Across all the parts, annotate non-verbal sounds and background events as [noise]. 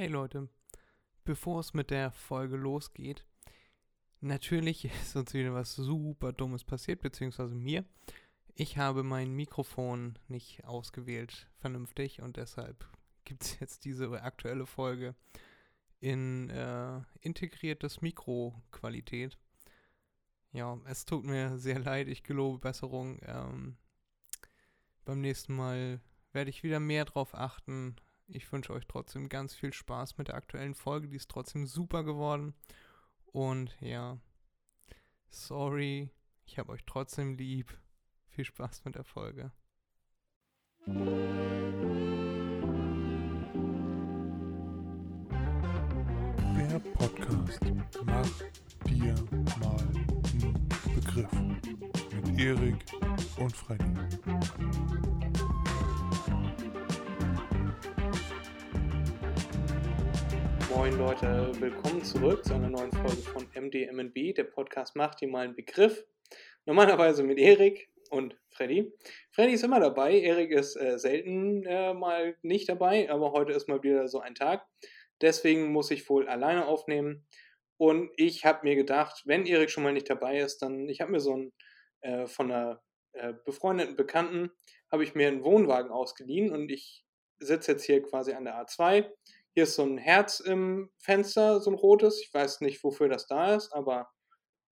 Hey Leute, bevor es mit der Folge losgeht, natürlich [laughs] ist uns wieder was super Dummes passiert, beziehungsweise mir. Ich habe mein Mikrofon nicht ausgewählt vernünftig und deshalb gibt es [laughs] jetzt diese aktuelle Folge in äh, integriertes Mikro-Qualität. Ja, es tut mir sehr leid, ich gelobe Besserung. Ähm, beim nächsten Mal werde ich wieder mehr drauf achten, ich wünsche euch trotzdem ganz viel Spaß mit der aktuellen Folge. Die ist trotzdem super geworden. Und ja, sorry, ich habe euch trotzdem lieb. Viel Spaß mit der Folge. Der Podcast Mach dir mal einen Begriff mit Erik und Freddy. Moin Leute, willkommen zurück zu einer neuen Folge von MDMNB. Der Podcast macht dir mal einen Begriff. Normalerweise mit Erik und Freddy. Freddy ist immer dabei, Erik ist äh, selten äh, mal nicht dabei, aber heute ist mal wieder so ein Tag. Deswegen muss ich wohl alleine aufnehmen. Und ich habe mir gedacht, wenn Erik schon mal nicht dabei ist, dann, ich habe mir so einen äh, von einer äh, befreundeten Bekannten, habe ich mir einen Wohnwagen ausgeliehen und ich sitze jetzt hier quasi an der A2 hier ist so ein Herz im Fenster, so ein rotes. Ich weiß nicht, wofür das da ist, aber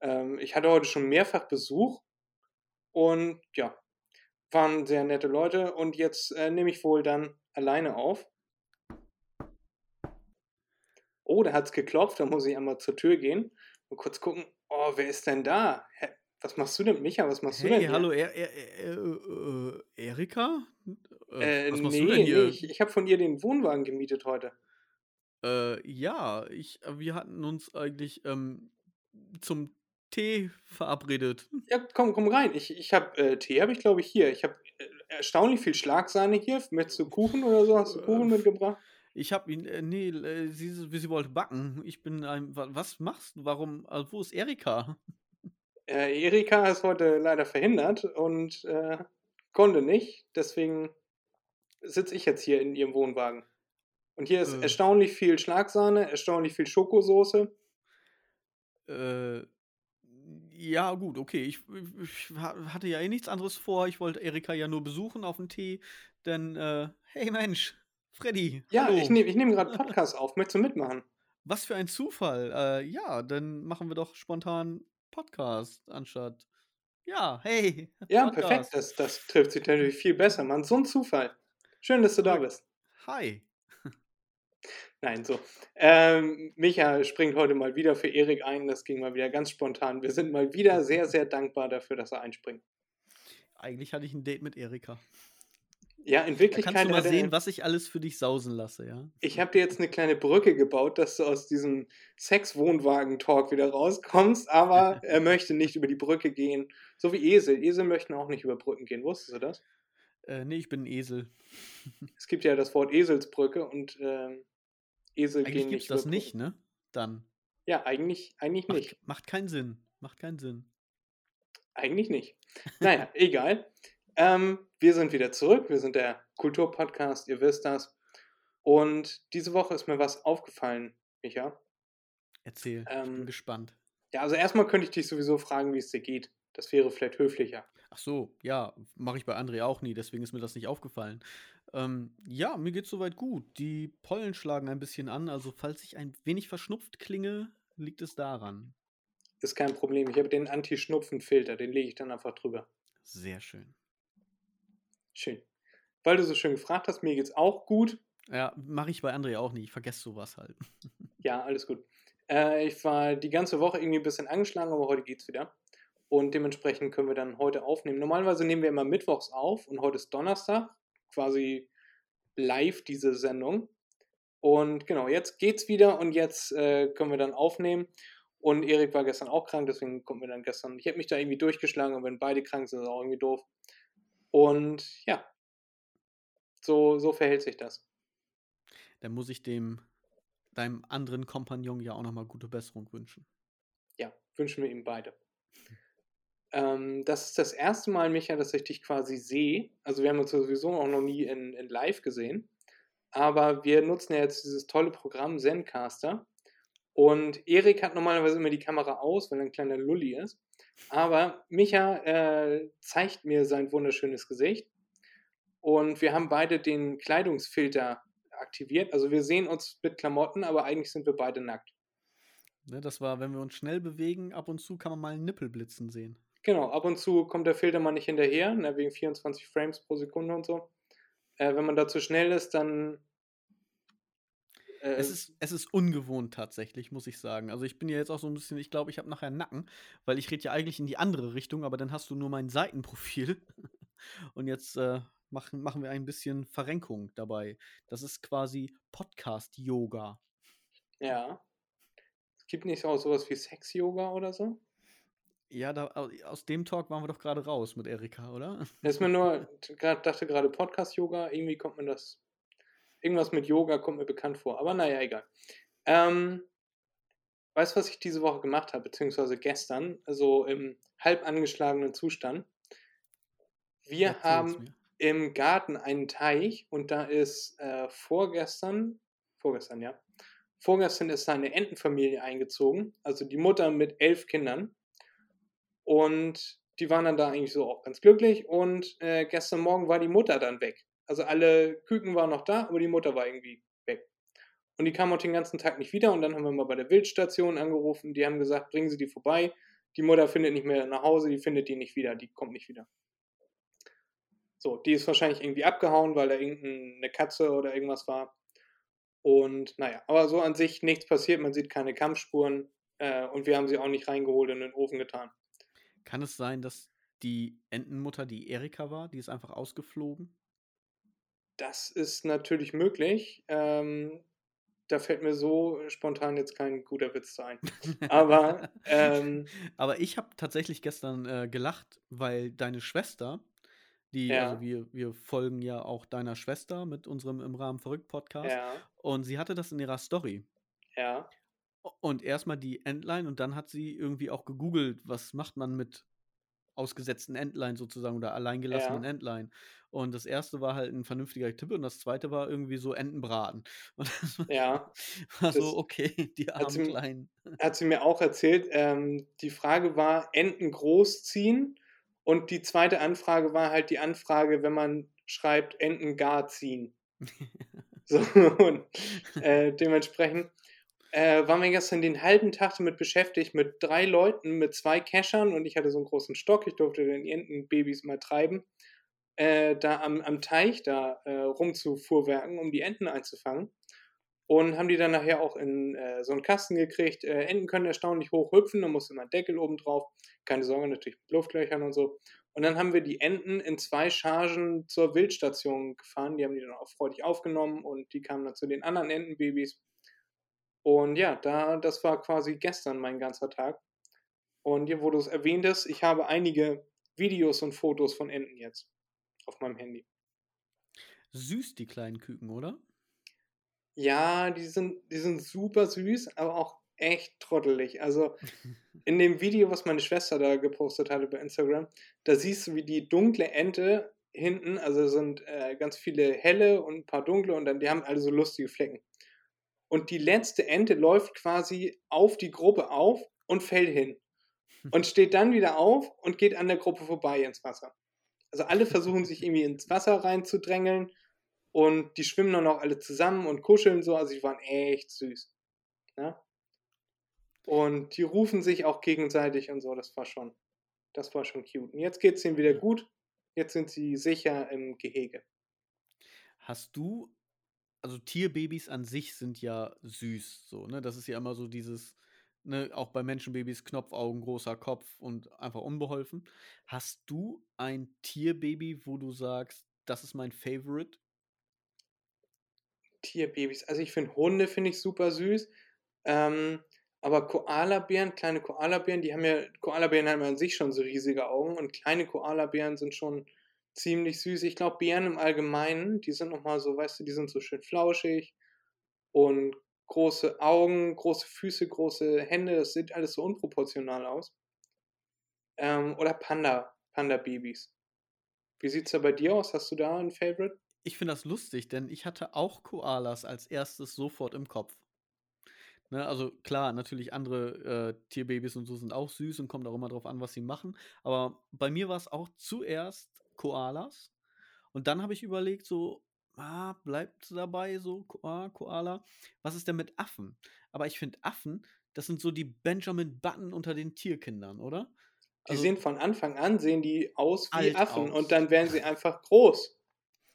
ähm, ich hatte heute schon mehrfach Besuch und ja, waren sehr nette Leute und jetzt äh, nehme ich wohl dann alleine auf. Oh, da hat es geklopft, da muss ich einmal zur Tür gehen und kurz gucken, oh, wer ist denn da? Hä? Was machst du denn, Micha? Was machst hey, du denn? hallo, er, er, er, äh, Erika? Äh, was machst nee, du denn hier? Nee, ich, ich habe von ihr den Wohnwagen gemietet heute. Äh, ja, ich, äh, wir hatten uns eigentlich ähm, zum Tee verabredet. Ja, komm, komm rein. Ich, ich habe äh, Tee, habe ich glaube ich hier. Ich habe äh, erstaunlich viel Schlagsahne hier. Möchtest du Kuchen oder so? Hast du Kuchen äh, mitgebracht? Ich habe ihn, äh, nee, äh, sie, sie wollte backen. Ich bin ein, was machst du? Warum, also wo ist Erika? Äh, Erika ist heute leider verhindert und äh, konnte nicht. Deswegen sitze ich jetzt hier in ihrem Wohnwagen. Und hier ist äh. erstaunlich viel Schlagsahne, erstaunlich viel Schokosoße. Äh, ja, gut, okay. Ich, ich, hatte ja eh nichts anderes vor. Ich wollte Erika ja nur besuchen auf dem Tee. Denn, äh, hey Mensch, Freddy. Ja, hallo. ich nehme ich nehm gerade [laughs] Podcast auf. Möchtest du mitmachen? Was für ein Zufall. Äh, ja, dann machen wir doch spontan Podcast anstatt. Ja, hey. Ja, Podcast. perfekt. Das, das trifft sich natürlich viel besser, Mann. So ein Zufall. Schön, dass du da bist. Hi. Nein, so. Ähm, Micha springt heute mal wieder für Erik ein. Das ging mal wieder ganz spontan. Wir sind mal wieder sehr, sehr dankbar dafür, dass er einspringt. Eigentlich hatte ich ein Date mit Erika. Ja, in Wirklichkeit. Da kannst du mal sehen, was ich alles für dich sausen lasse, ja? Ich habe dir jetzt eine kleine Brücke gebaut, dass du aus diesem Sex-Wohnwagen-Talk wieder rauskommst, aber [laughs] er möchte nicht über die Brücke gehen. So wie Esel. Esel möchten auch nicht über Brücken gehen. Wusstest du das? Äh, nee, ich bin ein Esel. [laughs] es gibt ja das Wort Eselsbrücke und äh, Esel eigentlich gehen gibt's nicht. das nicht, ne? Dann. Ja, eigentlich, eigentlich macht, nicht. Macht keinen Sinn. Macht keinen Sinn. Eigentlich nicht. [laughs] Naja, egal. Ähm, wir sind wieder zurück. Wir sind der Kulturpodcast, ihr wisst das. Und diese Woche ist mir was aufgefallen, Micha. Erzähl, ähm, ich bin ähm, gespannt. Ja, also erstmal könnte ich dich sowieso fragen, wie es dir geht. Das wäre vielleicht höflicher. Ach so, ja, mache ich bei André auch nie, deswegen ist mir das nicht aufgefallen. Ähm, ja, mir geht's soweit gut. Die Pollen schlagen ein bisschen an, also falls ich ein wenig verschnupft klinge, liegt es daran. Ist kein Problem. Ich habe den Anti-Schnupfen-Filter, den lege ich dann einfach drüber. Sehr schön. Schön. Weil du so schön gefragt hast, mir geht's auch gut. Ja, mache ich bei André auch nie. Ich vergesse sowas halt. [laughs] ja, alles gut. Äh, ich war die ganze Woche irgendwie ein bisschen angeschlagen, aber heute geht's wieder. Und dementsprechend können wir dann heute aufnehmen. Normalerweise nehmen wir immer mittwochs auf und heute ist Donnerstag quasi live diese Sendung. Und genau, jetzt geht's wieder und jetzt äh, können wir dann aufnehmen. Und Erik war gestern auch krank, deswegen kommen wir dann gestern. Ich habe mich da irgendwie durchgeschlagen und wenn beide krank sind, ist auch irgendwie doof. Und ja, so, so verhält sich das. Dann muss ich dem deinem anderen Kompagnon ja auch nochmal gute Besserung wünschen. Ja, wünschen wir ihm beide. [laughs] Ähm, das ist das erste Mal, Micha, dass ich dich quasi sehe. Also wir haben uns sowieso auch noch nie in, in live gesehen. Aber wir nutzen ja jetzt dieses tolle Programm Zencaster. Und Erik hat normalerweise immer die Kamera aus, weil er ein kleiner Lulli ist. Aber Micha äh, zeigt mir sein wunderschönes Gesicht. Und wir haben beide den Kleidungsfilter aktiviert. Also wir sehen uns mit Klamotten, aber eigentlich sind wir beide nackt. Ne, das war, wenn wir uns schnell bewegen, ab und zu kann man mal einen Nippel blitzen sehen. Genau, ab und zu kommt der Filter mal nicht hinterher, ne, wegen 24 Frames pro Sekunde und so. Äh, wenn man da zu schnell ist, dann. Äh, es, ist, es ist ungewohnt tatsächlich, muss ich sagen. Also ich bin ja jetzt auch so ein bisschen, ich glaube, ich habe nachher Nacken, weil ich rede ja eigentlich in die andere Richtung, aber dann hast du nur mein Seitenprofil. [laughs] und jetzt äh, machen, machen wir ein bisschen Verrenkung dabei. Das ist quasi Podcast-Yoga. Ja. Es gibt nicht auch sowas wie Sex-Yoga oder so? Ja, da, aus dem Talk waren wir doch gerade raus mit Erika, oder? Das ist mir nur, dachte gerade Podcast-Yoga, irgendwie kommt mir das, irgendwas mit Yoga kommt mir bekannt vor, aber naja, egal. Ähm, weißt du, was ich diese Woche gemacht habe, beziehungsweise gestern, also im halb angeschlagenen Zustand? Wir Erzähl's haben mir. im Garten einen Teich und da ist äh, vorgestern, vorgestern, ja, vorgestern ist seine Entenfamilie eingezogen, also die Mutter mit elf Kindern. Und die waren dann da eigentlich so auch ganz glücklich. Und äh, gestern Morgen war die Mutter dann weg. Also alle Küken waren noch da, aber die Mutter war irgendwie weg. Und die kam auch den ganzen Tag nicht wieder. Und dann haben wir mal bei der Wildstation angerufen. Die haben gesagt, bringen Sie die vorbei. Die Mutter findet nicht mehr nach Hause, die findet die nicht wieder, die kommt nicht wieder. So, die ist wahrscheinlich irgendwie abgehauen, weil da irgendeine Katze oder irgendwas war. Und naja, aber so an sich nichts passiert, man sieht keine Kampfspuren äh, und wir haben sie auch nicht reingeholt in den Ofen getan. Kann es sein, dass die Entenmutter die Erika war? Die ist einfach ausgeflogen? Das ist natürlich möglich. Ähm, da fällt mir so spontan jetzt kein guter Witz ein. [laughs] Aber, ähm, Aber ich habe tatsächlich gestern äh, gelacht, weil deine Schwester, die, ja. also wir, wir folgen ja auch deiner Schwester mit unserem im Rahmen verrückt Podcast. Ja. Und sie hatte das in ihrer Story. Ja. Und erstmal die Endline und dann hat sie irgendwie auch gegoogelt, was macht man mit ausgesetzten Endline sozusagen oder alleingelassenen ja. Endline. Und das erste war halt ein vernünftiger Tipp und das zweite war irgendwie so Entenbraten. [laughs] Und das ja. war so, okay, [laughs] die armen hat sie, Kleinen. [laughs] Hat sie mir auch erzählt. Ähm, die Frage war, Enten großziehen. Und die zweite Anfrage war halt die Anfrage, wenn man schreibt, Enten gar ziehen. so, und äh, dementsprechend äh, waren wir gestern den halben Tag damit beschäftigt, mit drei Leuten, mit zwei Cachern und ich hatte so einen großen Stock, ich durfte den Entenbabys mal treiben, äh, da am, am Teich da äh, rumzufuhrwerken, um die Enten einzufangen. Und haben die dann nachher auch in äh, so einen Kasten gekriegt. Äh, Enten können erstaunlich hoch hüpfen, da muss immer ein Deckel oben drauf. Keine Sorge, natürlich mit Luftlöchern und so. Und dann haben wir die Enten in zwei Chargen zur Wildstation gefahren. Die haben die dann auch freudig aufgenommen und die kamen dann zu den anderen Entenbabys. Und ja, da, das war quasi gestern mein ganzer Tag. Und hier, wo du es erwähntest, ich habe einige Videos und Fotos von Enten jetzt auf meinem Handy. Süß, die kleinen Küken, oder? Ja, die sind, die sind super süß, aber auch echt trottelig. Also [laughs] in dem Video, was meine Schwester da gepostet hatte bei Instagram, da siehst du, wie die dunkle Ente hinten, also sind äh, ganz viele helle und ein paar dunkle und dann die haben alle so lustige Flecken und die letzte Ente läuft quasi auf die Gruppe auf und fällt hin. Und steht dann wieder auf und geht an der Gruppe vorbei ins Wasser. Also alle versuchen [laughs] sich irgendwie ins Wasser reinzudrängeln und die schwimmen dann auch alle zusammen und kuscheln so. Also die waren echt süß. Ja? Ne? Und die rufen sich auch gegenseitig und so. Das war schon, das war schon cute. Und jetzt geht es ihnen wieder gut. Jetzt sind sie sicher im Gehege. Hast du also Tierbabys an sich sind ja süß, so, ne? Das ist ja immer so dieses, ne, auch bei Menschenbabys Knopfaugen, großer Kopf und einfach unbeholfen. Hast du ein Tierbaby, wo du sagst, das ist mein Favorite? Tierbabys, also ich finde Hunde finde ich super süß. Ähm, aber Koalabären, kleine Koalabären, die haben ja, Koalabären haben ja an sich schon so riesige Augen und kleine Koalabären sind schon ziemlich süß. Ich glaube, Bären im Allgemeinen, die sind nochmal so, weißt du, die sind so schön flauschig und große Augen, große Füße, große Hände, das sieht alles so unproportional aus. Ähm, oder Panda, Panda-Babys. Wie sieht es da bei dir aus? Hast du da ein Favorite? ich finde das lustig, denn ich hatte auch Koalas als erstes sofort im Kopf. Ne, also klar, natürlich andere äh, Tierbabys und so sind auch süß und kommt auch immer drauf an, was sie machen. Aber bei mir war es auch zuerst Koalas. Und dann habe ich überlegt, so, ah, bleibt dabei, so, Ko ah, Koala. Was ist denn mit Affen? Aber ich finde Affen, das sind so die Benjamin Button unter den Tierkindern, oder? Die Also sehen von Anfang an, sehen die aus wie Affen und aus. dann werden sie einfach groß.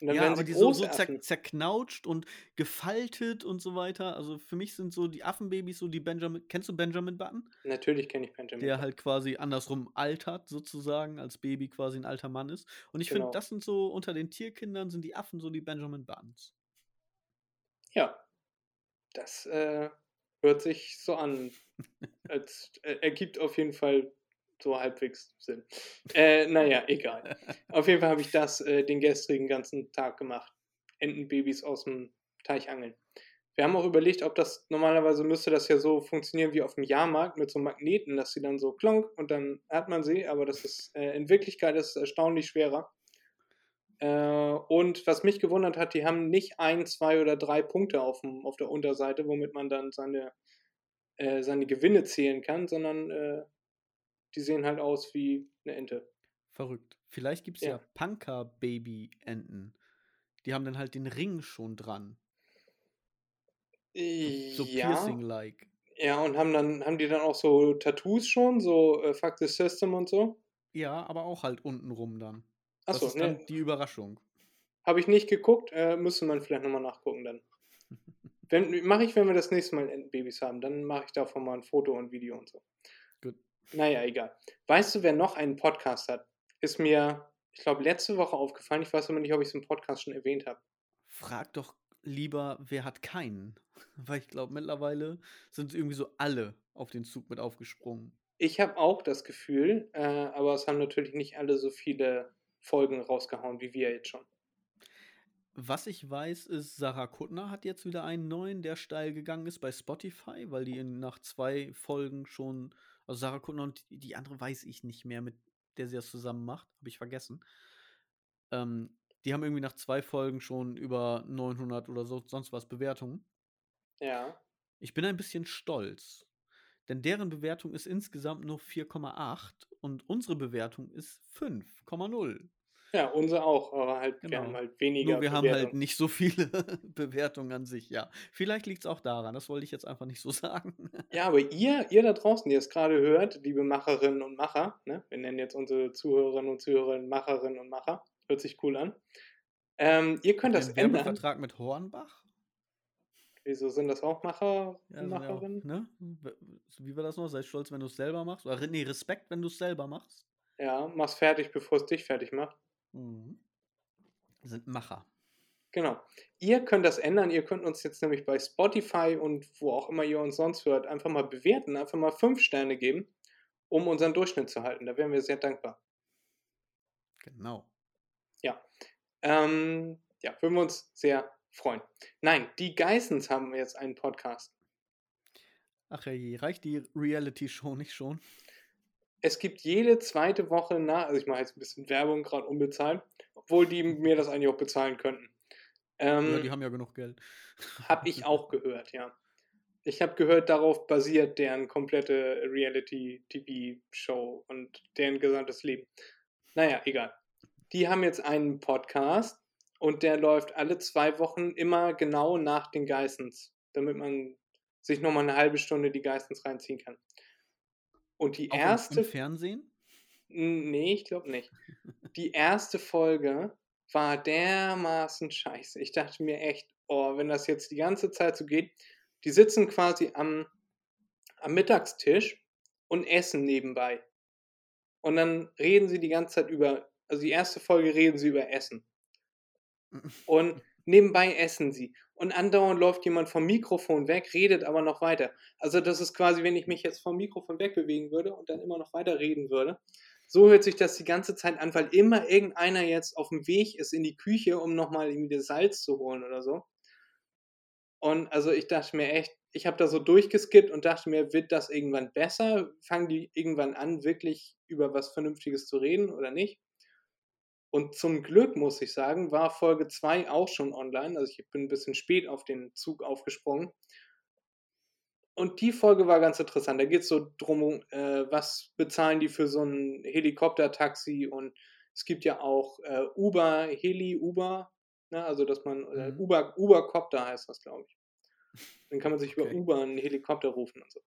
Ja, aber die so, große so zer zerknautscht und gefaltet und so weiter. Also für mich sind so die Affenbabys so die Benjamin. Kennst du Benjamin Button? Natürlich kenne ich Benjamin Der halt quasi andersrum altert, sozusagen, als Baby quasi ein alter Mann ist. Und ich finde, Genau. das sind so, unter den Tierkindern sind die Affen so die Benjamin Buttons. Ja, das äh, hört sich so an. [laughs] Als, äh, ergibt auf jeden Fall so halbwegs Sinn. Äh, naja, egal. [laughs] Auf jeden Fall habe ich das äh, den gestrigen ganzen Tag gemacht. Entenbabys aus dem Teich angeln. Wir haben auch überlegt, ob das normalerweise müsste das ja so funktionieren wie auf dem Jahrmarkt mit so Magneten, dass sie dann so klonk und dann hat man sie, aber das ist äh, in Wirklichkeit ist erstaunlich schwerer. Äh, und was mich gewundert hat, die haben nicht ein, zwei oder drei Punkte auf, dem, auf der Unterseite, womit man dann seine, äh, seine Gewinne zählen kann, sondern äh, die sehen halt aus wie eine Ente. Verrückt. Vielleicht gibt es ja, Ja. Punker-Baby-Enten. Die haben dann halt den Ring schon dran. So, so Ja, Piercing-like. ja, und haben dann, haben die dann auch so Tattoos schon, so äh, Fuck the System und so? Ja, aber auch halt untenrum dann. Das Achso, ist dann ne, die Überraschung. habe ich nicht geguckt, äh, müsste man vielleicht nochmal nachgucken dann. [laughs] Mache ich, wenn wir das nächste Mal Entenbabys haben, dann mache ich davon mal ein Foto und Video und so. Naja, egal. Weißt du, wer noch einen Podcast hat? Ist mir, ich glaube, letzte Woche aufgefallen. Ich weiß aber nicht, ob ich es im Podcast schon erwähnt habe. Frag doch lieber, wer hat keinen? [laughs] Weil ich glaube, mittlerweile sind irgendwie so alle auf den Zug mit aufgesprungen. Ich habe auch das Gefühl, äh, aber es haben natürlich nicht alle so viele Folgen rausgehauen wie wir jetzt schon. Was ich weiß, ist, Sarah Kuttner hat jetzt wieder einen neuen, der steil gegangen ist bei Spotify, weil die in, nach zwei Folgen schon, also Sarah Kuttner und die, die andere weiß ich nicht mehr, mit der sie das zusammen macht, habe ich vergessen. Ähm, die haben irgendwie nach zwei Folgen schon über 900 oder so, sonst was Bewertungen. Ja. Ich bin ein bisschen stolz, denn deren Bewertung ist insgesamt nur 4,8 und unsere Bewertung ist 5,0. Ja, unsere auch, aber halt, wir Genau. haben halt weniger Nur wir haben halt nicht so viele [laughs] Bewertungen an sich, ja. Vielleicht liegt es auch daran, das wollte ich jetzt einfach nicht so [laughs] sagen. Ja, aber ihr, ihr da draußen, die es gerade hört, liebe Macherinnen und Macher, ne? wir nennen jetzt unsere Zuhörerinnen und Zuhörer Macherinnen und Macher, hört sich cool an. Ähm, ihr könnt das einen ändern. Werbevertrag mit Hornbach? Wieso sind das auch Macher Ja, und sind ja Macherinnen? ne? Wie war das noch? Sei stolz, wenn du es selber machst. Oder nee, Respekt, wenn du es selber machst. Ja, mach's fertig, bevor es dich fertig macht. Mhm. Sind Macher. Genau. Ihr könnt das ändern. Ihr könnt uns jetzt nämlich bei Spotify und wo auch immer ihr uns sonst hört, einfach mal bewerten, einfach mal fünf Sterne geben, um unseren Durchschnitt zu halten. Da wären wir sehr dankbar. Genau. Ja. Ähm, ja, würden wir uns sehr freuen. Nein, die Geissens haben jetzt einen Podcast. Ach ja, je, reicht die Reality-Show nicht schon? Es gibt jede zweite Woche nach, also ich mache jetzt ein bisschen Werbung, gerade unbezahlt, obwohl die mir das eigentlich auch bezahlen könnten. Ja, Ähm, die haben ja genug Geld. [laughs] Habe ich auch gehört, ja. Ich habe gehört, darauf basiert deren komplette Reality-TV-Show und deren gesamtes Leben. Naja, egal. Die haben jetzt einen Podcast und der läuft alle zwei Wochen immer genau nach den Geissens, damit man sich nochmal eine halbe Stunde die Geissens reinziehen kann. Und die Auch erste im Fernsehen? Nee, ich glaube nicht. [laughs] Die erste Folge war dermaßen scheiße. Ich dachte mir echt, oh, wenn das jetzt die ganze Zeit so geht, die sitzen quasi am, am Mittagstisch und essen nebenbei. Und dann reden sie die ganze Zeit über, also die erste Folge reden sie über Essen. Und nebenbei essen sie. Und andauernd läuft jemand vom Mikrofon weg, redet aber noch weiter. Also das ist quasi, wenn ich mich jetzt vom Mikrofon wegbewegen würde und dann immer noch weiter reden würde. So hört sich das die ganze Zeit an, weil immer irgendeiner jetzt auf dem Weg ist in die Küche, um nochmal irgendwie das Salz zu holen oder so. Und also ich dachte mir echt, ich habe da so durchgeskippt und dachte mir, wird das irgendwann besser? Fangen die irgendwann an, wirklich über was Vernünftiges zu reden oder nicht? Und zum Glück, muss ich sagen, war Folge 2 auch schon online. Also ich bin ein bisschen spät auf den Zug aufgesprungen. Und die Folge war ganz interessant. Da geht es so drum, äh, was bezahlen die für so ein Helikoptertaxi und es gibt ja auch äh, Uber, Heli, Uber, ne? also dass man, äh, Mhm. Uber, Ubercopter heißt das, glaube ich. Dann kann man sich über Okay. Uber einen Helikopter rufen und so.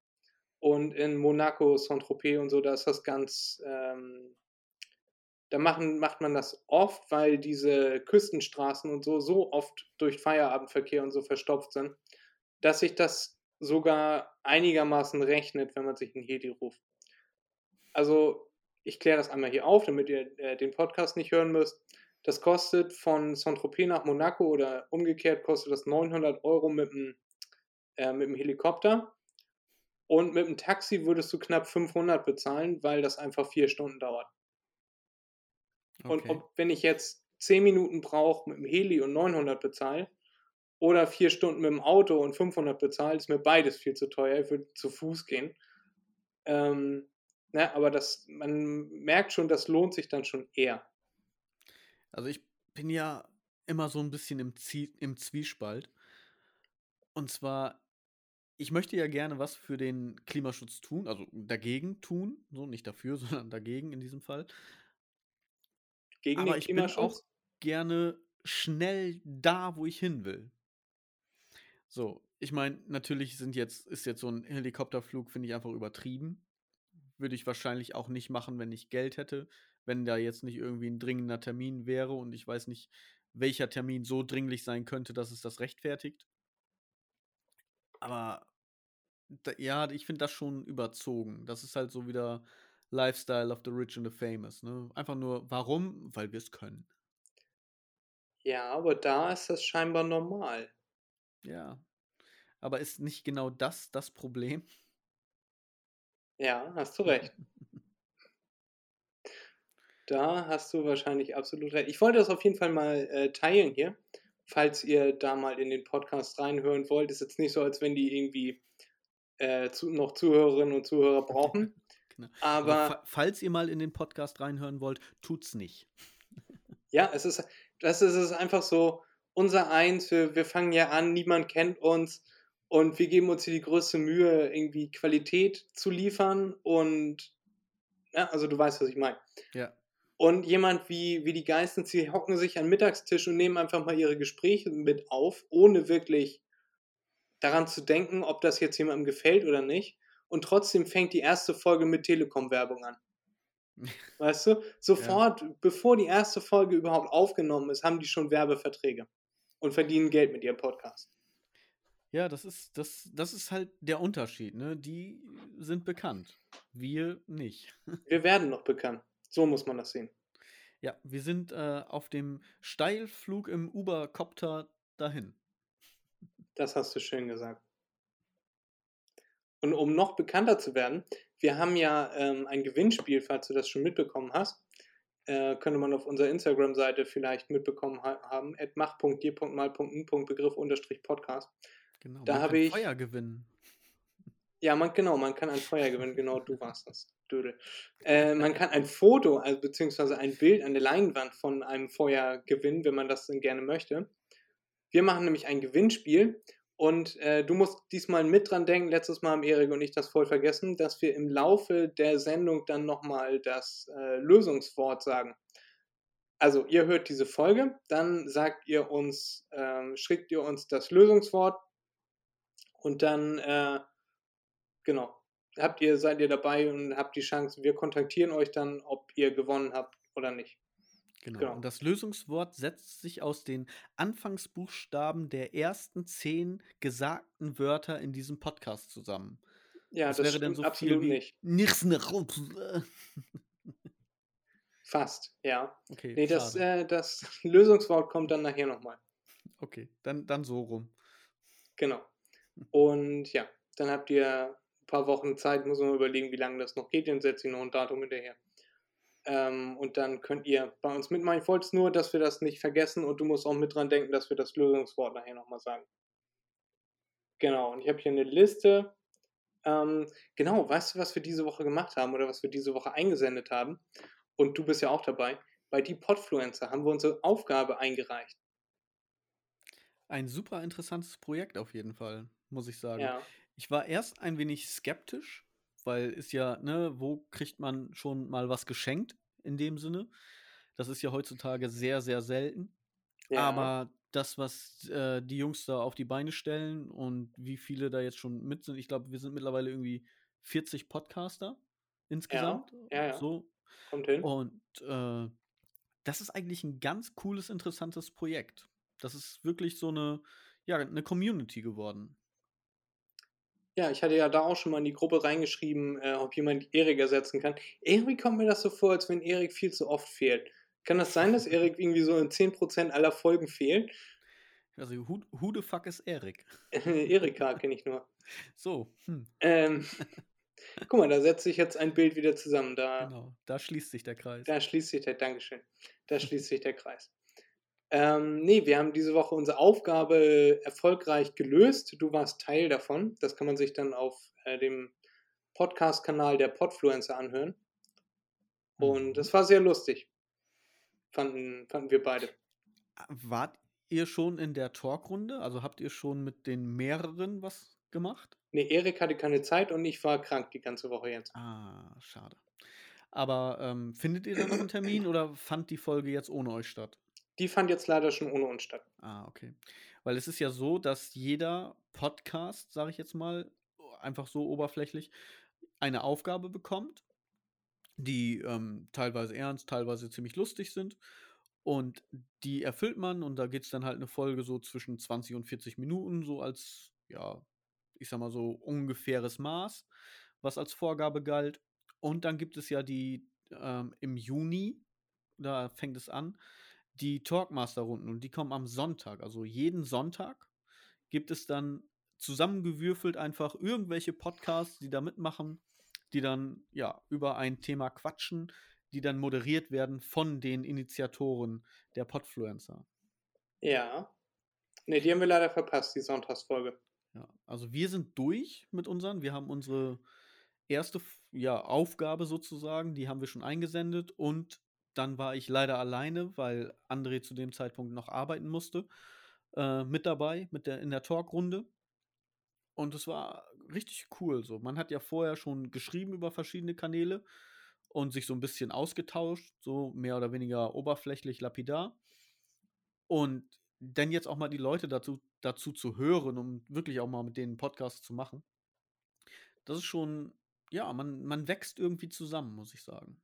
Und in Monaco, Saint-Tropez und so, da ist das ganz, ähm, da machen, macht man das oft, weil diese Küstenstraßen und so so oft durch Feierabendverkehr und so verstopft sind, dass sich das sogar einigermaßen rechnet, wenn man sich einen Heli ruft. Also, ich kläre das einmal hier auf, damit ihr äh, den Podcast nicht hören müsst. Das kostet von Saint-Tropez nach Monaco oder umgekehrt kostet das 900 Euro mit dem, äh, mit dem Helikopter. Und mit dem Taxi würdest du knapp 500 bezahlen, weil das einfach vier Stunden dauert. Und Okay. ob, wenn ich jetzt 10 Minuten brauche mit dem Heli und 900 bezahle oder vier Stunden mit dem Auto und 500 bezahle, ist mir beides viel zu teuer. Ich würde zu Fuß gehen. Ähm, ne, aber das, man merkt schon, das lohnt sich dann schon eher. Also ich bin ja immer so ein bisschen im, Zie im Zwiespalt. Und zwar, ich möchte ja gerne was für den Klimaschutz tun, also dagegen tun, so nicht dafür, [laughs] sondern dagegen in diesem Fall. Gegen Aber ich bin auch gerne schnell da, wo ich hin will. So, ich meine, natürlich sind jetzt, ist jetzt so ein Helikopterflug, finde ich einfach übertrieben. Würde ich wahrscheinlich auch nicht machen, wenn ich Geld hätte, wenn da jetzt nicht irgendwie ein dringender Termin wäre und ich weiß nicht, welcher Termin so dringlich sein könnte, dass es das rechtfertigt. Aber da, ja, ich finde das schon überzogen. Das ist halt so wieder Lifestyle of the Rich and the Famous. Ne? Einfach nur, warum? Weil wir es können. Ja, aber da ist das scheinbar normal. Ja. Aber ist nicht genau das das Problem? Ja, hast du recht. [laughs] Da hast du wahrscheinlich absolut recht. Ich wollte das auf jeden Fall mal äh, teilen hier, falls ihr da mal in den Podcast reinhören wollt. Ist jetzt nicht so, als wenn die irgendwie äh, zu, noch Zuhörerinnen und Zuhörer brauchen. Genau. Aber fa falls ihr mal in den Podcast reinhören wollt, tut's nicht. ja, es ist, das ist es einfach so, unser Eins, wir, wir fangen ja an, niemand kennt uns und wir geben uns hier die größte Mühe, irgendwie Qualität zu liefern und ja, also du weißt, was ich meine. Ja. Und jemand wie, wie die Geistens, die hocken sich an den Mittagstisch und nehmen einfach mal ihre Gespräche mit auf, ohne wirklich daran zu denken, ob das jetzt jemandem gefällt oder nicht. Und trotzdem fängt die erste Folge mit Telekom-Werbung an. [laughs] Weißt du? Sofort, bevor die erste Folge überhaupt aufgenommen ist, haben die schon Werbeverträge und verdienen Geld mit ihrem Podcast. Ja, das ist, das, das ist halt der Unterschied. Ne? Die sind bekannt. Wir nicht. [laughs] Wir werden noch bekannt. So muss man das sehen. Ja, wir sind äh, auf dem Steilflug im Uber-Copter dahin. Das hast du schön gesagt. Und um noch bekannter zu werden, wir haben ja ähm, ein Gewinnspiel, falls du das schon mitbekommen hast. Äh, könnte man auf unserer Instagram-Seite vielleicht mitbekommen ha haben. mach.dir.mal.n.begriff-podcast. Genau. Da habe ich- Feuer gewinnen. Ja, man, genau, man kann ein Feuer [laughs] gewinnen. Genau, du warst das. Dödel. Äh, man kann ein Foto, also beziehungsweise ein Bild, eine Leinwand von einem Feuer gewinnen, wenn man das denn gerne möchte. Wir machen nämlich ein Gewinnspiel und äh, du musst diesmal mit dran denken. Letztes Mal haben Erik und ich das voll vergessen, dass wir im Laufe der Sendung dann nochmal das äh, Lösungswort sagen. Also, ihr hört diese Folge, dann sagt ihr uns, ähm, schickt ihr uns das Lösungswort und dann, äh, genau, habt ihr, seid ihr dabei und habt die Chance, wir kontaktieren euch dann, ob ihr gewonnen habt oder nicht. Genau. Genau. Und das Lösungswort setzt sich aus den Anfangsbuchstaben der ersten zehn gesagten Wörter in diesem Podcast zusammen. Ja, das, wäre dann so absolut nicht. Nichts Rup- Fast, ja. Okay, Nee, das, äh, das [laughs] Lösungswort kommt dann nachher nochmal. okay, dann, dann so rum. Genau. [laughs] Und ja, dann habt ihr ein paar Wochen Zeit, muss man überlegen, wie lange das noch geht, dann setze ich noch ein Datum hinterher. Ähm, und dann könnt ihr bei uns mitmachen. Ich wollte es nur, dass wir das nicht vergessen und du musst auch mit dran denken, dass wir das Lösungswort nachher nochmal sagen. Genau, und ich habe hier eine Liste. Ähm, genau, weißt du, was wir diese Woche gemacht haben oder was wir diese Woche eingesendet haben? Und du bist ja auch dabei. bei die Podfluencer haben wir unsere Aufgabe eingereicht. Ein super interessantes Projekt auf jeden Fall, muss ich sagen. Ja. Ich war erst ein wenig skeptisch, weil ist ja, ne, wo kriegt man schon mal was geschenkt in dem Sinne? Das ist ja heutzutage sehr, sehr selten. Ja. Aber das, was äh, die Jungs da auf die Beine stellen und wie viele da jetzt schon mit sind, ich glaube, wir sind mittlerweile irgendwie 40 Podcaster insgesamt. ja, ja. So. Kommt hin. Und äh, das ist eigentlich ein ganz cooles, interessantes Projekt. Das ist wirklich so eine, ja, eine Community geworden. Ja, ich hatte ja da auch schon mal in die Gruppe reingeschrieben, äh, ob jemand Erik ersetzen kann. Irgendwie kommt mir das so vor, als wenn Erik viel zu oft fehlt. Kann das sein, dass Erik irgendwie so in 10% aller Folgen fehlt? Also, who, who the fuck ist Erik? [laughs] Erika kenne ich nur. So, hm, Ähm, [laughs] guck mal, da setzt sich jetzt ein Bild wieder zusammen. Da, genau. Da schließt sich der Kreis. da schließt sich der, Dankeschön, da schließt sich der Kreis. Ähm, nee, wir haben diese Woche unsere Aufgabe erfolgreich gelöst. Du warst Teil davon. Das kann man sich dann auf äh, dem Podcast-Kanal der Podfluencer anhören. Und Mhm. das war sehr lustig. Fanden, fanden wir beide. Wart ihr schon in der Talkrunde? Also habt ihr schon mit den mehreren was gemacht? Nee, Erik hatte keine Zeit und ich war krank die ganze Woche jetzt. Ah, schade. Aber ähm, findet ihr da noch einen Termin oder fand die Folge jetzt ohne euch statt? Die fand jetzt leider schon ohne uns statt. Ah, okay. Weil es ist ja so, dass jeder Podcast, sage ich jetzt mal, einfach so oberflächlich, eine Aufgabe bekommt, die ähm, teilweise ernst, teilweise ziemlich lustig sind. Und die erfüllt man und da geht es dann halt eine Folge so zwischen 20 und 40 Minuten, so als, ja, ich sag mal so ungefähres Maß, was als Vorgabe galt. Und dann gibt es ja die ähm, im Juni, da fängt es an, die Talkmaster-Runden und die kommen am Sonntag. Also jeden Sonntag gibt es dann zusammengewürfelt einfach irgendwelche Podcasts, die da mitmachen, die dann ja über ein Thema quatschen, die dann moderiert werden von den Initiatoren der Podfluencer. Ja. Ne, die haben wir leider verpasst, die Sonntagsfolge. Ja, also wir sind durch mit unseren. Wir haben unsere erste ja, Aufgabe sozusagen, die haben wir schon eingesendet und dann war ich leider alleine, weil André zu dem Zeitpunkt noch arbeiten musste, äh, mit dabei, mit der, in der Talkrunde. Und es war richtig cool. So. Man hat ja vorher schon geschrieben über verschiedene Kanäle und sich so ein bisschen ausgetauscht, so mehr oder weniger oberflächlich lapidar. Und dann jetzt auch mal die Leute dazu, dazu zu hören, um wirklich auch mal mit denen einen Podcast zu machen. Das ist schon, ja, man, man wächst irgendwie zusammen, muss ich sagen.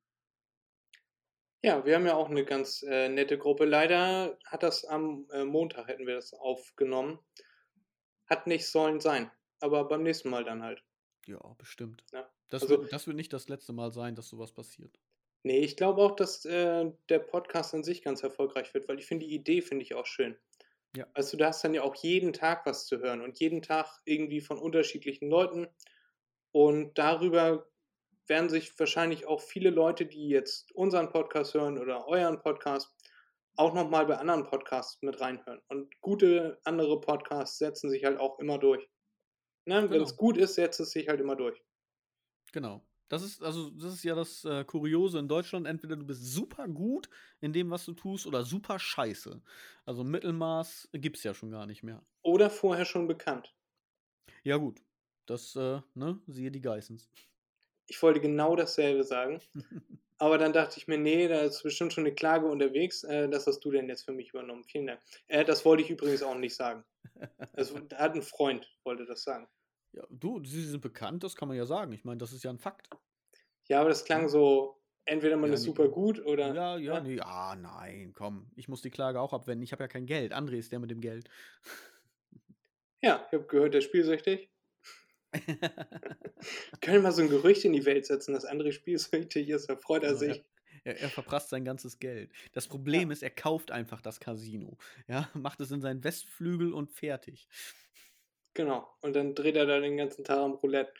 Ja, wir haben ja auch eine ganz äh, nette Gruppe. Leider hat das am äh, Montag hätten wir das aufgenommen. Hat nicht sollen sein. Aber beim nächsten Mal dann halt. Ja, bestimmt. Ja. Das, Also- wird, das wird nicht das letzte Mal sein, dass sowas passiert. Nee, ich glaube auch, dass äh, der Podcast an sich ganz erfolgreich wird, weil ich finde die Idee finde ich auch schön. Ja. Also du hast dann ja auch jeden Tag was zu hören und jeden Tag irgendwie von unterschiedlichen Leuten. Und darüber werden sich wahrscheinlich auch viele Leute, die jetzt unseren Podcast hören oder euren Podcast, auch nochmal bei anderen Podcasts mit reinhören. Und gute andere Podcasts setzen sich halt auch immer durch. Ne? Wenn Genau. es gut ist, setzt es sich halt immer durch. Genau. Das ist, also, das ist ja das äh, Kuriose in Deutschland. Entweder du bist super gut in dem, was du tust, oder super scheiße. Also Mittelmaß gibt es ja schon gar nicht mehr. Oder vorher schon bekannt. Ja, gut. Das, äh, ne, siehe die Geissens. Ich wollte genau dasselbe sagen. [laughs] Aber dann dachte ich mir, nee, da ist bestimmt schon eine Klage unterwegs. Äh, das hast du denn jetzt für mich übernommen. Vielen Dank. Äh, das wollte ich übrigens auch nicht sagen. Das [laughs] hat ein Freund, wollte das sagen. ja, du, sie sind bekannt, das kann man ja sagen. Ich meine, das ist ja ein Fakt. Ja, aber das klang so, entweder man Ja, ist nee. super gut oder. Ja, ja, Ja. nee, ah, nein, komm. Ich muss die Klage auch abwenden. Ich habe ja kein Geld. André ist der mit dem Geld. Ja, ich habe gehört, der ist spielsüchtig. [laughs] Können wir mal so ein Gerücht in die Welt setzen, dass André spielsüchtig ist, da freut er ja. sich. Er, er verprasst sein ganzes Geld. Das Problem ist, er kauft einfach das Casino. Ja, [laughs] macht es in seinen Westflügel und fertig. Genau. Und dann dreht er da den ganzen Tag am Roulette.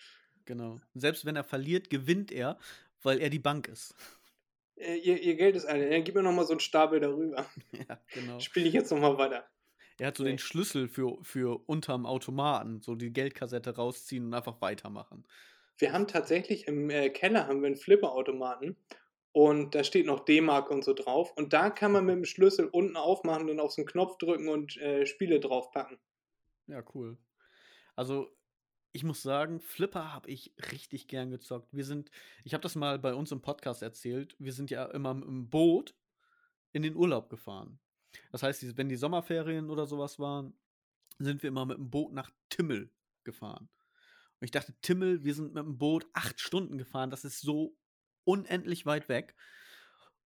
Genau. Selbst wenn er verliert, gewinnt er, weil er die Bank ist. Äh, ihr, ihr Geld ist alle. Dann gib mir nochmal so einen Stapel darüber. [laughs] ja, genau. Spiele ich jetzt nochmal weiter. Er hat so Nee. den Schlüssel für, für unterm Automaten, so die Geldkassette rausziehen und einfach weitermachen. Wir haben tatsächlich im äh, Keller haben wir einen Flipperautomaten Und da steht noch D-Mark und so drauf. Und da kann man mit dem Schlüssel unten aufmachen und auf so einen Knopf drücken und äh, Spiele draufpacken. Ja, cool. Also, ich muss sagen, Flipper habe ich richtig gern gezockt. Wir sind, ich habe das mal bei uns im Podcast erzählt, wir sind ja immer im Boot in den Urlaub gefahren. Das heißt, wenn die Sommerferien oder sowas waren, sind wir immer mit dem Boot nach Timmel gefahren. Und ich dachte, Timmel, wir sind mit dem Boot acht Stunden gefahren, das ist so unendlich weit weg.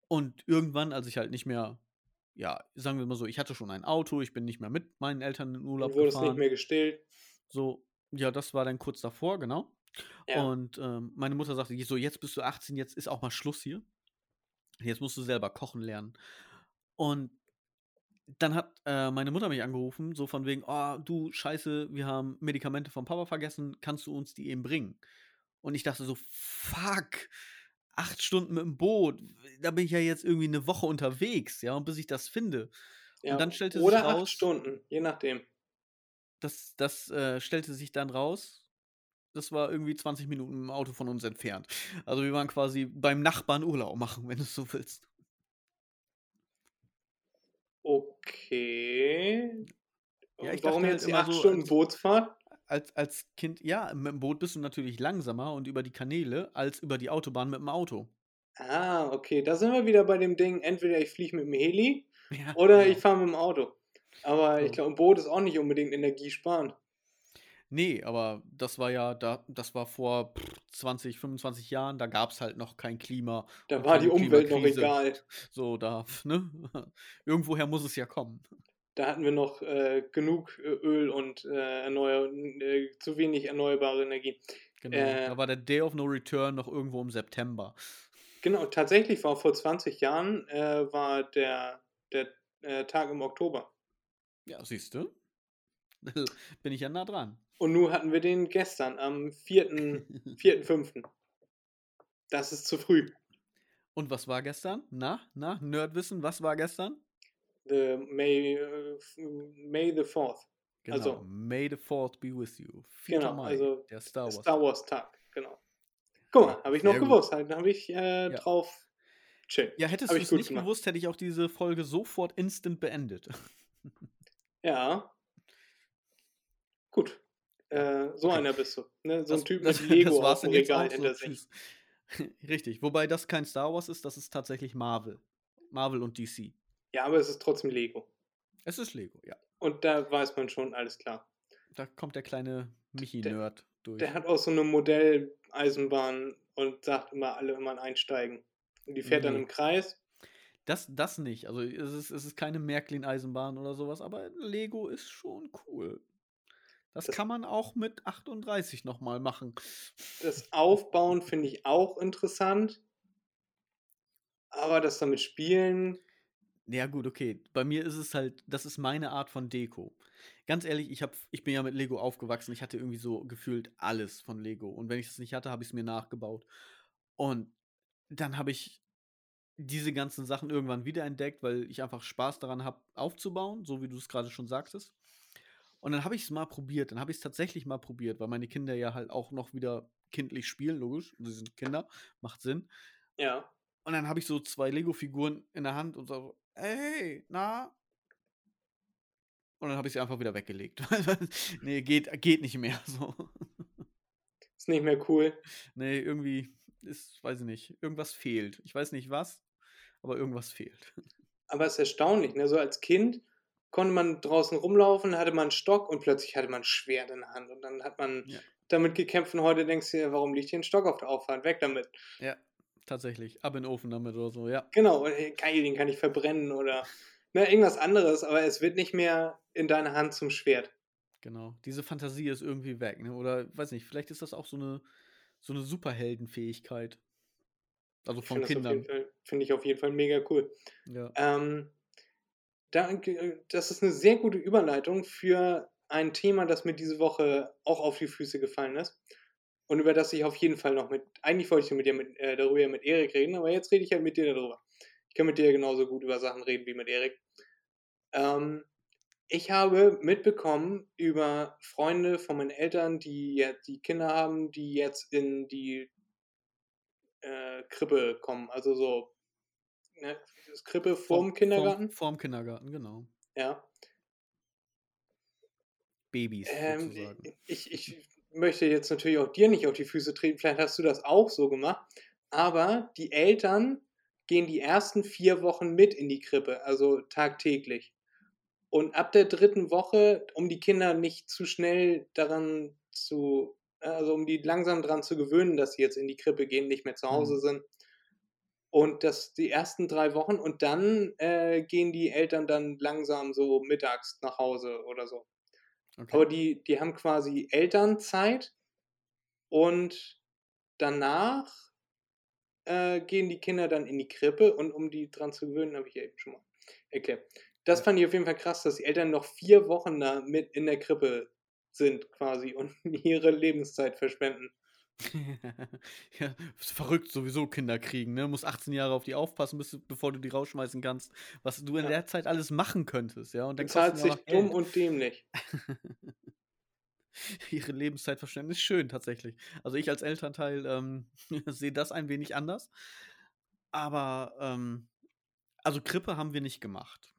Und irgendwann, als ich halt nicht mehr, ja, sagen wir mal so, ich hatte schon ein Auto, ich bin nicht mehr mit meinen Eltern in Urlaub Du wurdest gefahren. nicht mehr gestillt. So, ja, das war dann kurz davor, genau. Ja. Und ähm, meine Mutter sagte, so, jetzt bist du 18, jetzt ist auch mal Schluss hier. Jetzt musst du selber kochen lernen. Und dann hat äh, meine Mutter mich angerufen, so von wegen, oh, du Scheiße, wir haben Medikamente vom Papa vergessen, kannst du uns die eben bringen? Und ich dachte so, fuck, acht Stunden mit dem Boot, da bin ich ja jetzt irgendwie eine Woche unterwegs, ja, und bis ich das finde. Ja. dann stellte sich Oder acht raus- Stunden, je nachdem. Das, das äh, stellte sich dann raus. Das war irgendwie 20 Minuten im Auto von uns entfernt. Also wir waren quasi beim Nachbarn Urlaub machen, wenn du es so willst. Okay. Ja, ich Warum dachte jetzt halt acht so, Stunden als- Bootsfahrt? Als, als Kind, ja, mit dem Boot bist du natürlich langsamer und über die Kanäle als über die Autobahn mit dem Auto. Ah, okay. Da sind wir wieder bei dem Ding, entweder ich fliege mit dem Heli [laughs] Ja, oder genau. ich fahre mit dem Auto. Aber ich So. glaube, ein Boot ist auch nicht unbedingt energiesparend. Nee, aber das war ja, da, das war vor pff, 20, 25 Jahren, da gab es halt noch kein Klima. Da war die Umwelt noch egal. So, da, [laughs] ne? Irgendwoher muss es ja kommen. Da hatten wir noch äh, genug äh, Öl und äh, erneuer äh, zu wenig erneuerbare Energie. Genau. Äh. da war der Day of No Return noch irgendwo im September. Genau, tatsächlich war vor 20 Jahren äh, war der, der Tag im Oktober. Ja, siehst du? [laughs] Bin ich ja nah dran. Und nun hatten wir den gestern am 4. 4.5. [laughs] Das ist zu früh. Und was war gestern? Na, na, Nerdwissen, was war gestern? The May, äh, May the 4th. Genau. Also- May the 4th be with you. 4. Genau, Mai, also der Star Wars. Star Wars Tag, genau. Guck mal, habe ich noch Sehr gut. gewusst. Dann habe ich äh, drauf. Chill. Ja, hättest du es gut nicht gemacht. gewusst, hätte ich auch diese Folge sofort instant beendet. Ja. [laughs] Gut. Äh, so einer bist du. Ne? So ein Das- Typ das, mit [laughs] Lego das auf dem dann Regal auch so. hinter sich. [laughs] Richtig. Wobei das kein Star Wars ist, das ist tatsächlich Marvel. Marvel und DC. Ja, aber es ist trotzdem Lego. Es ist Lego, ja. Und da weiß man schon, alles klar. Da kommt der kleine Michi-Nerd durch. Der hat auch so eine Modelleisenbahn und sagt immer, alle immer einsteigen. Und die fährt dann Nee. im Kreis. Das, das nicht. Also es ist, es ist keine Märklin-Eisenbahn oder sowas, aber Lego ist schon cool. Das, kann man auch mit 38 nochmal machen. Das Aufbauen finde ich auch interessant. Aber das damit spielen, Ja, gut, okay. Bei mir ist es halt, das ist meine Art von Deko. Ganz ehrlich, ich, hab, ich bin ja mit Lego aufgewachsen. Ich hatte irgendwie so gefühlt alles von Lego. Und wenn ich es nicht hatte, habe ich es mir nachgebaut. Und dann habe ich diese ganzen Sachen irgendwann wiederentdeckt, weil ich einfach Spaß daran habe, aufzubauen, so wie du es gerade schon sagtest. Und dann habe ich es mal probiert. Dann habe ich es tatsächlich mal probiert, weil meine Kinder ja halt auch noch wieder kindlich spielen, logisch. Sie sind Kinder, macht Sinn. ja. Und dann habe ich so zwei Lego-Figuren in der Hand und so, hey, na? Und dann habe ich sie einfach wieder weggelegt. [laughs] nee, geht, geht nicht mehr. [laughs] So. Ist nicht mehr cool. Nee, irgendwie ist, weiß ich nicht, irgendwas fehlt. Ich weiß nicht was, aber irgendwas fehlt. Aber es ist erstaunlich, ne? So als Kind konnte man draußen rumlaufen, hatte man einen Stock und plötzlich hatte man ein Schwert in der Hand. Und dann hat man Ja. damit gekämpft und heute denkst du dir, warum liegt hier ein Stock auf der Auffahrt? Weg damit. Ja, tatsächlich. Ab in den Ofen damit oder so, ja. Genau, geil, den kann ich verbrennen oder ne, irgendwas anderes, aber es wird nicht mehr in deiner Hand zum Schwert. Genau. Diese Fantasie ist irgendwie weg, ne? Oder weiß nicht, vielleicht ist das auch so eine, so eine Superheldenfähigkeit. Also von Kindern. Finde ich auf jeden Fall mega cool. Ja. Ähm, das ist eine sehr gute Überleitung für ein Thema, das mir diese Woche auch auf die Füße gefallen ist. Und über das ich auf jeden Fall noch mit, eigentlich wollte ich mit dir mit, äh, darüber ja mit Erik reden, aber jetzt rede ich halt mit dir darüber. Ich kann mit dir genauso gut über Sachen reden wie mit Erik. Ähm, ich habe mitbekommen über Freunde von meinen Eltern, die die Kinder haben, die jetzt in die äh, Krippe kommen. Also so, ne, das Krippe vorm Vorm, Kindergarten. vorm Kindergarten, genau. Ja. Babys Ähm, sozusagen. ich, ich möchte jetzt natürlich auch dir nicht auf die Füße treten, vielleicht hast du das auch so gemacht, aber die Eltern gehen die ersten vier Wochen mit in die Krippe, also tagtäglich. Und ab der dritten Woche, um die Kinder nicht zu schnell daran zu, also um die langsam daran zu gewöhnen, dass sie jetzt in die Krippe gehen, nicht mehr zu Hause Hm. sind. Und das die ersten drei Wochen und dann äh, gehen die Eltern dann langsam so mittags nach Hause oder so. Aber Okay. die, die haben quasi Elternzeit und danach äh, gehen die Kinder dann in die Krippe und um die dran zu gewöhnen, habe ich ja eben schon mal erklärt. Das Ja. fand ich auf jeden Fall krass, dass die Eltern noch vier Wochen da mit in der Krippe sind quasi und [laughs] ihre Lebenszeit verschwenden. [laughs] Ja, verrückt sowieso Kinder kriegen, ne? Musst 18 Jahre auf die aufpassen, bis bevor du die rausschmeißen kannst, was du in Ja. der Zeit alles machen könntest, ja? Und dann auch sich dumm und dämlich. [laughs] Ihre Lebenszeit verschwenden ist schön tatsächlich. Also ich als Elternteil ähm, [laughs] sehe das ein wenig anders. Aber ähm, also Krippe haben wir nicht gemacht.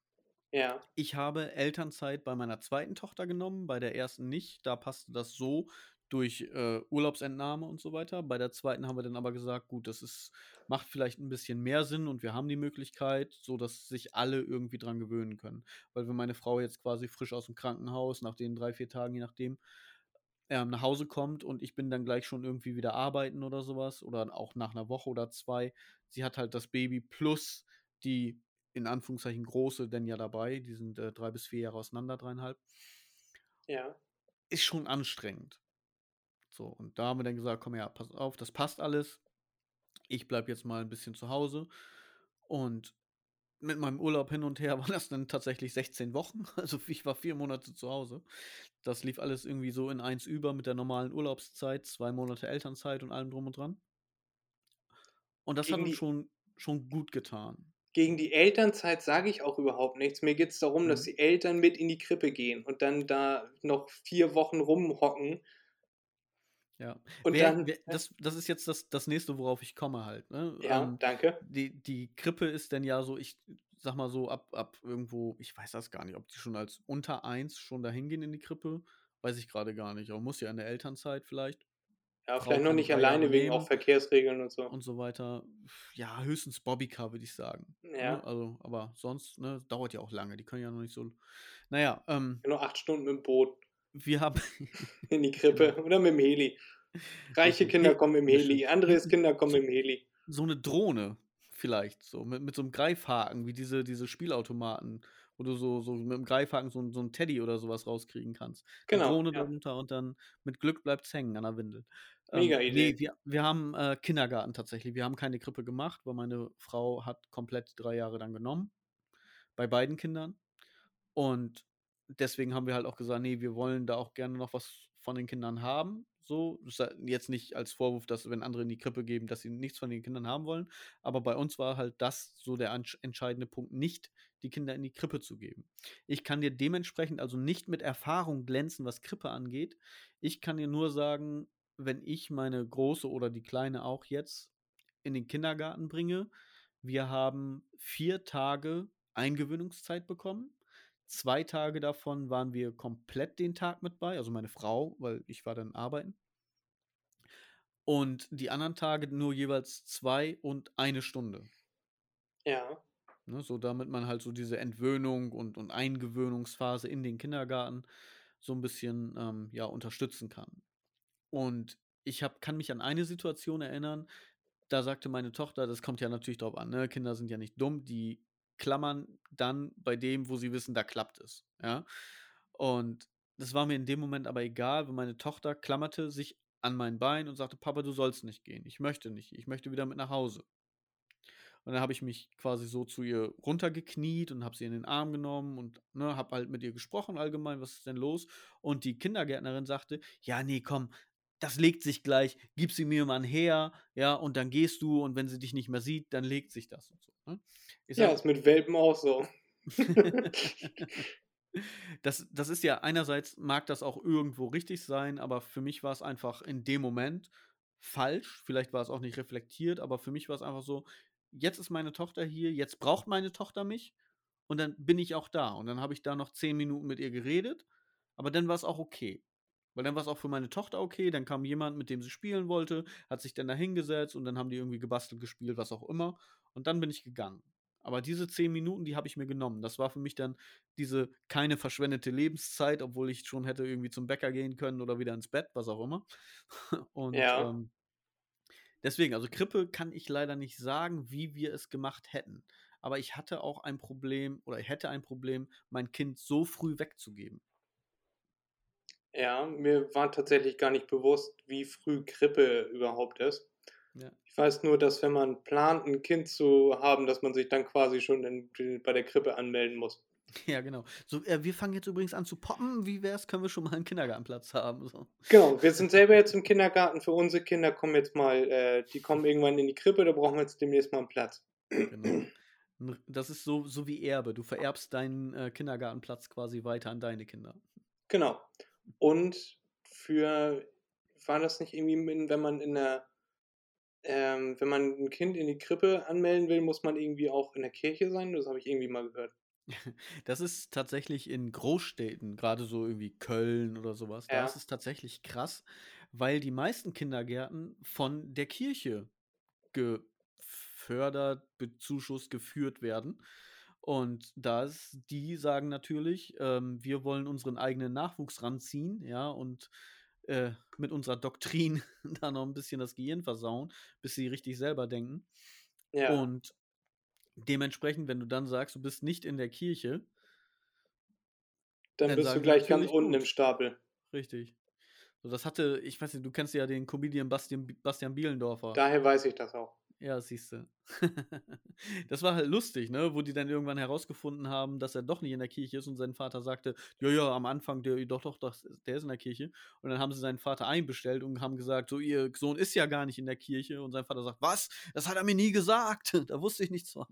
Ja, Ich habe Elternzeit bei meiner zweiten Tochter genommen, bei der ersten nicht. Da passte das so durch äh, Urlaubsentnahme und so weiter. Bei der zweiten haben wir dann aber gesagt, gut, das ist, macht vielleicht ein bisschen mehr Sinn und wir haben die Möglichkeit, so dass sich alle irgendwie dran gewöhnen können. Weil wenn meine Frau jetzt quasi frisch aus dem Krankenhaus, nach den drei, vier Tagen, je nachdem, ähm, nach Hause kommt und ich bin dann gleich schon irgendwie wieder arbeiten oder sowas oder auch nach einer Woche oder zwei. Sie hat halt das Baby plus die in Anführungszeichen große denn ja dabei. Die sind äh, drei bis vier Jahre auseinander, dreieinhalb. ja. Ist schon anstrengend. So, und da haben wir dann gesagt, komm ja, pass auf, das passt alles. Ich bleib jetzt mal ein bisschen zu Hause. Und mit meinem Urlaub hin und her [laughs] waren das dann tatsächlich 16 Wochen. [laughs] Also ich war vier Monate zu Hause. Das lief alles irgendwie so in eins über mit der normalen Urlaubszeit, zwei Monate Elternzeit und allem drum und dran. Und das hat Gegen uns die, schon, schon gut getan. gegen die Elternzeit sage ich auch überhaupt nichts. Mir geht es darum, dass Mhm. die Eltern mit in die Krippe gehen und dann da noch vier Wochen rumhocken Ja. und Wer, dann, wer, das, das ist jetzt das, das nächste, worauf ich komme halt. Ne? ja, Ähm, danke. die, die Krippe ist denn ja so, ich sag mal so, ab, ab irgendwo, ich weiß das gar nicht, ob die schon als unter eins schon dahin gehen in die Krippe, weiß ich gerade gar nicht. Aber muss ja in der Elternzeit vielleicht. Ja, Frau vielleicht noch nicht alleine wegen auch Verkehrsregeln und so. und so weiter. Ja, höchstens Bobbycar, würde ich sagen. Ne? Ja, Also, aber sonst, ne, dauert ja auch lange. Die können ja noch nicht so. Naja, ähm, nur acht Stunden mit dem Boot wir haben. [laughs] in die Krippe genau. oder mit dem Heli. Reiche. Kinder Nee, kommen mit dem das Heli. Andres [laughs] Kinder kommen mit dem Heli. so eine Drohne vielleicht, so mit, mit so einem Greifhaken, wie diese, diese Spielautomaten, wo du so, so mit dem Greifhaken so, ein- so ein Teddy oder sowas rauskriegen kannst. Eine Genau, Drohne ja. drunter und dann mit Glück bleibt's hängen an der Windel. Ähm, Mega nee, Idee. wir, wir haben äh, Kindergarten tatsächlich. Wir haben keine Krippe gemacht, weil meine Frau hat komplett drei Jahre dann genommen, bei beiden Kindern. Und deswegen haben wir halt auch gesagt, nee, wir wollen da auch gerne noch was von den Kindern haben. So, jetzt nicht als Vorwurf, dass wenn andere in die Krippe geben, dass sie nichts von den Kindern haben wollen. Aber bei uns war halt das so der entscheidende Punkt, nicht die Kinder in die Krippe zu geben. Ich kann dir dementsprechend also nicht mit Erfahrung glänzen, was Krippe angeht. Ich kann dir nur sagen, wenn ich meine große oder die kleine auch jetzt in den Kindergarten bringe, wir haben vier Tage Eingewöhnungszeit bekommen. Zwei Tage davon waren wir komplett den Tag mit bei, also meine Frau, weil ich war dann arbeiten. Und die anderen Tage nur jeweils zwei und eine Stunde. Ja, Ne, so damit man halt so diese Entwöhnung und, und Eingewöhnungsphase in den Kindergarten so ein bisschen ähm, ja, unterstützen kann. Und ich hab, kann mich an eine Situation erinnern, da sagte meine Tochter, das kommt ja natürlich drauf an, ne? Kinder sind ja nicht dumm, die klammern dann bei dem, wo sie wissen, da klappt es. Ja? Und das war mir in dem Moment aber egal, weil meine Tochter klammerte sich an mein Bein und sagte, Papa, du sollst nicht gehen. Ich möchte nicht. Ich möchte wieder mit nach Hause. Und dann habe ich mich quasi so zu ihr runtergekniet und habe sie in den Arm genommen und ne, habe halt mit ihr gesprochen allgemein, was ist denn los? Und die Kindergärtnerin sagte, ja, nee, komm, das legt sich gleich, gib sie mir mal her, ja, und dann gehst du und wenn sie dich nicht mehr sieht, dann legt sich das und so. Ne? Ja, sag, ist mit Welpen auch so. [laughs] das, das ist ja einerseits mag das auch irgendwo richtig sein, aber für mich war es einfach in dem Moment falsch, vielleicht war es auch nicht reflektiert, aber für mich war es einfach so, jetzt ist meine Tochter hier, jetzt braucht meine Tochter mich und dann bin ich auch da. Und dann habe ich da noch zehn Minuten mit ihr geredet, aber dann war es auch okay. Weil dann war es auch für meine Tochter okay, dann kam jemand, mit dem sie spielen wollte, hat sich dann da hingesetzt und dann haben die irgendwie gebastelt, gespielt, was auch immer. Und dann bin ich gegangen. Aber diese zehn Minuten, die habe ich mir genommen. Das war für mich dann diese keine verschwendete Lebenszeit, obwohl ich schon hätte irgendwie zum Bäcker gehen können oder wieder ins Bett, was auch immer. [laughs] Und Ja. ähm, deswegen, also Krippe kann ich leider nicht sagen, wie wir es gemacht hätten. Aber ich hatte auch ein Problem oder ich hätte ein Problem, mein Kind so früh wegzugeben. Ja, mir war tatsächlich gar nicht bewusst, wie früh Krippe überhaupt ist. Ja. Ich weiß nur, dass wenn man plant, ein Kind zu haben, dass man sich dann quasi schon in, bei der Krippe anmelden muss. [laughs] Ja, genau. So, äh, wir fangen jetzt übrigens an zu poppen. Wie wär's? Können wir schon mal einen Kindergartenplatz haben? So. Genau, wir sind selber jetzt im Kindergarten. Für unsere Kinder kommen jetzt mal, äh, die kommen irgendwann in die Krippe, da brauchen wir jetzt demnächst mal einen Platz. Genau. Das ist so, so wie Erbe. Du vererbst deinen äh, Kindergartenplatz quasi weiter an deine Kinder. Genau. Und für, war das nicht irgendwie, wenn man in der, ähm, wenn man ein Kind in die Krippe anmelden will, muss man irgendwie auch in der Kirche sein? Das habe ich irgendwie mal gehört. [laughs] Das ist tatsächlich in Großstädten, gerade so irgendwie Köln oder sowas, da Ja. ist es tatsächlich krass, weil die meisten Kindergärten von der Kirche gefördert, bezuschusst, geführt werden. Und das, die sagen natürlich, ähm, wir wollen unseren eigenen Nachwuchs ranziehen, ja, und äh, mit unserer Doktrin [laughs] da noch ein bisschen das Gehirn versauen, bis sie richtig selber denken. Ja, Und dementsprechend, wenn du dann sagst, du bist nicht in der Kirche, dann dann bist du gleich ganz unten im gut. Stapel. Richtig. So, das hatte, ich weiß nicht, du kennst ja den Comedian Bastian, Bastian Bielendorfer. Daher weiß ich das auch. Ja, siehst du. [laughs] das war halt lustig, ne? Wo die dann irgendwann herausgefunden haben, dass er doch nicht in der Kirche ist und sein Vater sagte, ja, ja, am Anfang, der, doch, doch, das, der ist in der Kirche. Und dann haben sie seinen Vater einbestellt und haben gesagt, so, ihr Sohn ist ja gar nicht in der Kirche. Und sein Vater sagt, was? Das hat er mir nie gesagt. [laughs] Da wusste ich nichts von.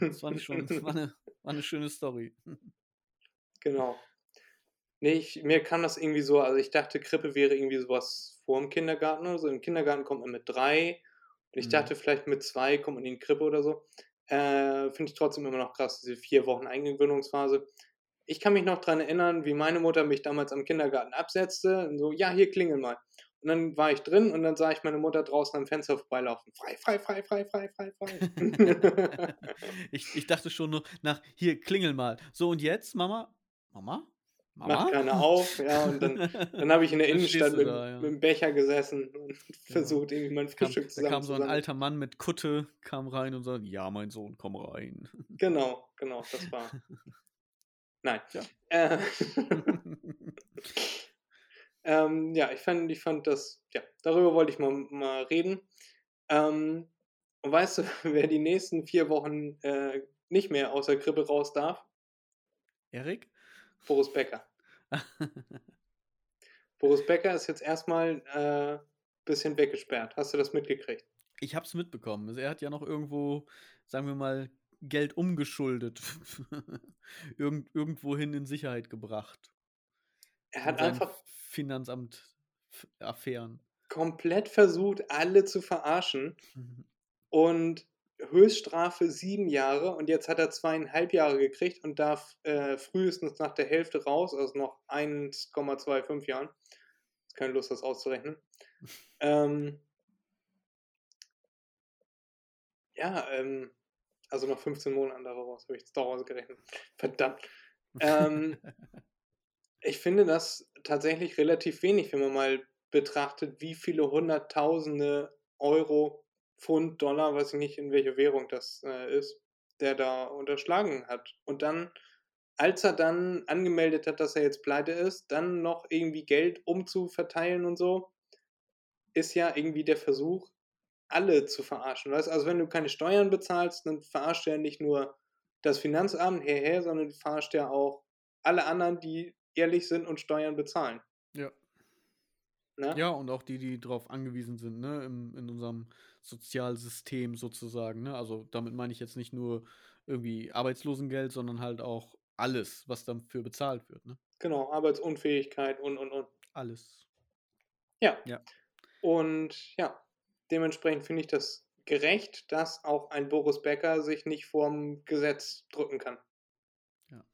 Das fand ich schon, war eine, war eine schöne Story. Genau. Nee, ich, mir kam das irgendwie so, also ich dachte, Krippe wäre irgendwie sowas vor dem Kindergarten oder so. Im Kindergarten kommt man mit drei und ich Mhm. dachte, vielleicht mit zwei kommt man in die Krippe oder so. Äh, Finde ich trotzdem immer noch krass, diese vier Wochen Eingewöhnungsphase. Ich kann mich noch daran erinnern, wie meine Mutter mich damals am Kindergarten absetzte und so, ja, hier klingel mal. Und dann war ich drin und dann sah ich meine Mutter draußen am Fenster vorbeilaufen. Frei, frei, frei, frei, frei, frei, frei. [laughs] ich, ich dachte schon nur nach, hier, klingel mal. So, und jetzt, Mama? Mama? Macht Mama? keiner auf, ja, und dann, [laughs] dann habe ich in der Innenstadt mit, da, ja. mit dem Becher gesessen und [laughs] versucht, irgendwie mein Frühstück da zusammen kam so ein alter Mann mit Kutte, kam rein und sagte, ja, mein Sohn, komm rein. [laughs] Genau, genau, das war. Nein. Tja. Äh, ähm, ja, ich fand, ich fand das, ja, darüber wollte ich mal, mal reden. Ähm, und weißt du, wer die nächsten vier Wochen äh, nicht mehr aus der Krippe raus darf? Erik? Boris Becker. [laughs] Boris Becker ist jetzt erstmal ein äh, bisschen weggesperrt. Hast du das mitgekriegt? ich hab's mitbekommen. Also er hat ja noch irgendwo, sagen wir mal, Geld umgeschuldet. [laughs] Irgend, irgendwohin in Sicherheit gebracht. Er hat einfach Finanzamt Affären. komplett versucht, alle zu verarschen. Und Höchststrafe sieben Jahre und jetzt hat er zweieinhalb Jahre gekriegt und darf äh, frühestens nach der Hälfte raus, also noch 1,25 Jahren. Keine Lust, das auszurechnen. [laughs] ähm, ja, ähm, also noch 15 Monate daraus, habe ich jetzt doch ausgerechnet. Verdammt. Ähm, [laughs] ich finde das tatsächlich relativ wenig, wenn man mal betrachtet, wie viele Hunderttausende Euro, Pfund, Dollar, weiß ich nicht, in welche Währung das äh, ist, der da unterschlagen hat. Und dann, als er dann angemeldet hat, dass er jetzt pleite ist, dann noch irgendwie Geld umzuverteilen und so, ist ja irgendwie der Versuch, alle zu verarschen. Weißt? Also wenn du keine Steuern bezahlst, dann verarscht ja nicht nur das Finanzamt herher, sondern verarscht ja auch alle anderen, die ehrlich sind und Steuern bezahlen. Ja. Ne? Ja, und auch die, die darauf angewiesen sind, ne, im, in unserem Sozialsystem sozusagen, ne? Also damit meine ich jetzt nicht nur irgendwie Arbeitslosengeld, sondern halt auch alles, was dafür bezahlt wird, ne? Genau, Arbeitsunfähigkeit und und und. Alles. Ja. Ja. Und ja, dementsprechend finde ich das gerecht, dass auch ein Boris Becker sich nicht vorm Gesetz drücken kann. Ja.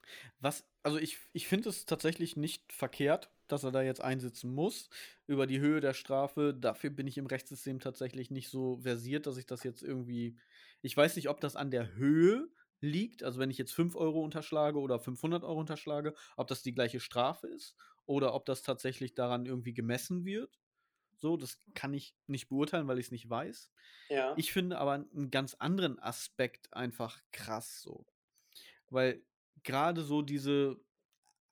Was, also ich, ich finde es tatsächlich nicht verkehrt, dass er da jetzt einsitzen muss. Über die Höhe der Strafe, dafür bin ich im Rechtssystem tatsächlich nicht so versiert, dass ich das jetzt irgendwie. Ich weiß nicht, ob das an der Höhe liegt, also wenn ich jetzt 5 Euro unterschlage oder 500 Euro unterschlage, ob das die gleiche Strafe ist oder ob das tatsächlich daran irgendwie gemessen wird. So, das kann ich nicht beurteilen, weil ich es nicht weiß. Ja. Ich finde aber einen ganz anderen Aspekt einfach krass so. Weil gerade so diese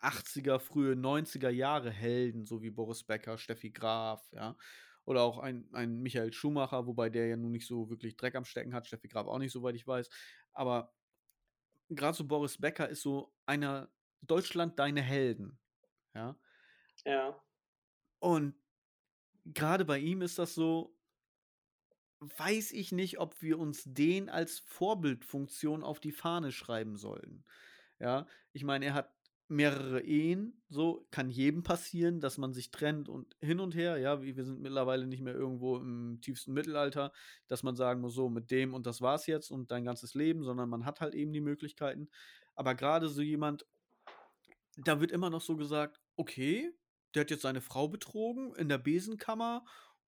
80er, frühe 90er Jahre Helden, so wie Boris Becker, Steffi Graf, ja, oder auch ein, ein Michael Schumacher, wobei der ja nun nicht so wirklich Dreck am Stecken hat, Steffi Graf auch nicht, soweit ich weiß. Aber gerade so Boris Becker ist so einer Deutschland deine Helden, ja. Ja. Und gerade bei ihm ist das so, weiß ich nicht, ob wir uns den als Vorbildfunktion auf die Fahne schreiben sollten. Ja, ich meine, er hat mehrere Ehen, so kann jedem passieren, dass man sich trennt und hin und her, ja, wir sind mittlerweile nicht mehr irgendwo im tiefsten Mittelalter, dass man sagen muss, so mit dem und das war's jetzt und dein ganzes Leben, sondern man hat halt eben die Möglichkeiten. Aber gerade so jemand, da wird immer noch so gesagt, okay, der hat jetzt seine Frau betrogen in der Besenkammer.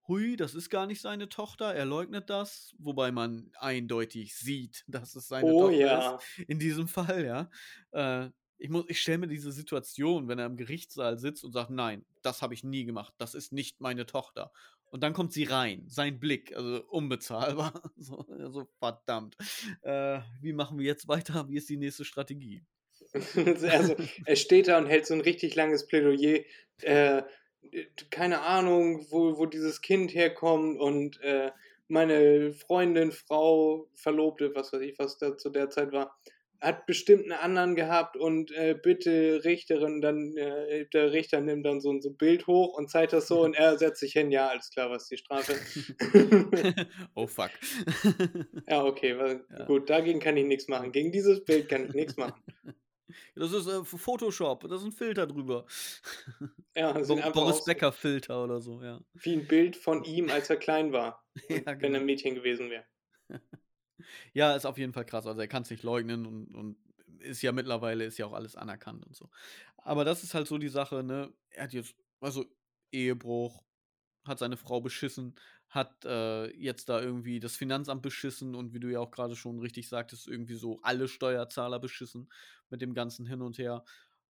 Hui, das ist gar nicht seine Tochter. Er leugnet das, wobei man eindeutig sieht, dass es seine Oh Tochter ja. ist. In diesem Fall, ja. Äh, ich ich stelle mir diese Situation, wenn er im Gerichtssaal sitzt und sagt, nein, das habe ich nie gemacht. Das ist nicht meine Tochter. Und dann kommt sie rein, sein Blick, also unbezahlbar. [laughs] So, so verdammt. Äh, wie machen wir jetzt weiter? Wie ist die nächste Strategie? [laughs] also, er steht da und hält so ein richtig langes Plädoyer. Äh, keine Ahnung, wo, wo dieses Kind herkommt und äh, meine Freundin, Frau, Verlobte, was weiß ich, was da zu der Zeit war, hat bestimmt einen anderen gehabt und äh, bitte Richterin, dann äh, der Richter nimmt dann so ein so Bild hoch und zeigt das so und er setzt sich hin, ja, alles klar, was ist die Strafe? [laughs] oh fuck. [laughs] ja, okay, weil, Ja. gut, dagegen kann ich nichts machen. Gegen dieses Bild kann ich nichts machen. [laughs] Das ist äh, Photoshop, da ist ein Filter drüber. Ja, das Bo Boris aus Becker Filter oder so, ja. wie ein Bild von ihm, als er klein war, Ja, wenn er genau. Mädchen gewesen wäre. Ja, ist auf jeden Fall krass. Also er kann es nicht leugnen und, und ist ja mittlerweile, ist ja auch alles anerkannt und so. Aber das ist halt so die Sache, ne? Er hat jetzt, also Ehebruch, hat seine Frau beschissen, hat äh, jetzt da irgendwie das Finanzamt beschissen und wie du ja auch gerade schon richtig sagtest, irgendwie so alle Steuerzahler beschissen mit dem ganzen Hin und Her.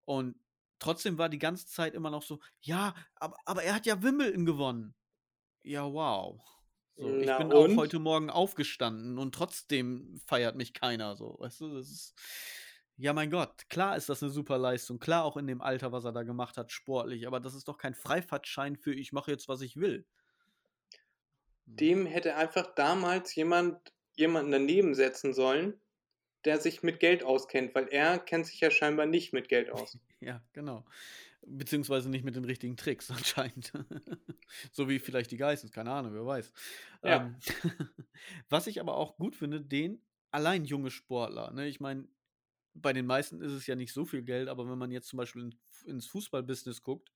Und trotzdem war die ganze Zeit immer noch so, ja, aber, aber er hat ja Wimbledon gewonnen. Ja, wow. So, ich Na bin auch und? heute Morgen aufgestanden und trotzdem feiert mich keiner so. Weißt du, das ist. Ja, mein Gott, klar ist das eine super Leistung. Klar auch in dem Alter, was er da gemacht hat, sportlich. Aber das ist doch kein Freifahrtschein für ich mache jetzt, was ich will. Hm. Dem hätte einfach damals jemand jemanden daneben setzen sollen, der sich mit Geld auskennt, weil er kennt sich ja scheinbar nicht mit Geld aus. [laughs] Ja, genau. Beziehungsweise nicht mit den richtigen Tricks [laughs] anscheinend. so wie vielleicht die Geissens, keine Ahnung, wer weiß. Ja. Ähm, [laughs] was ich aber auch gut finde, den allein junge Sportler. Ne? Ich meine, bei den meisten ist es ja nicht so viel Geld, aber wenn man jetzt zum Beispiel in, ins Fußballbusiness guckt,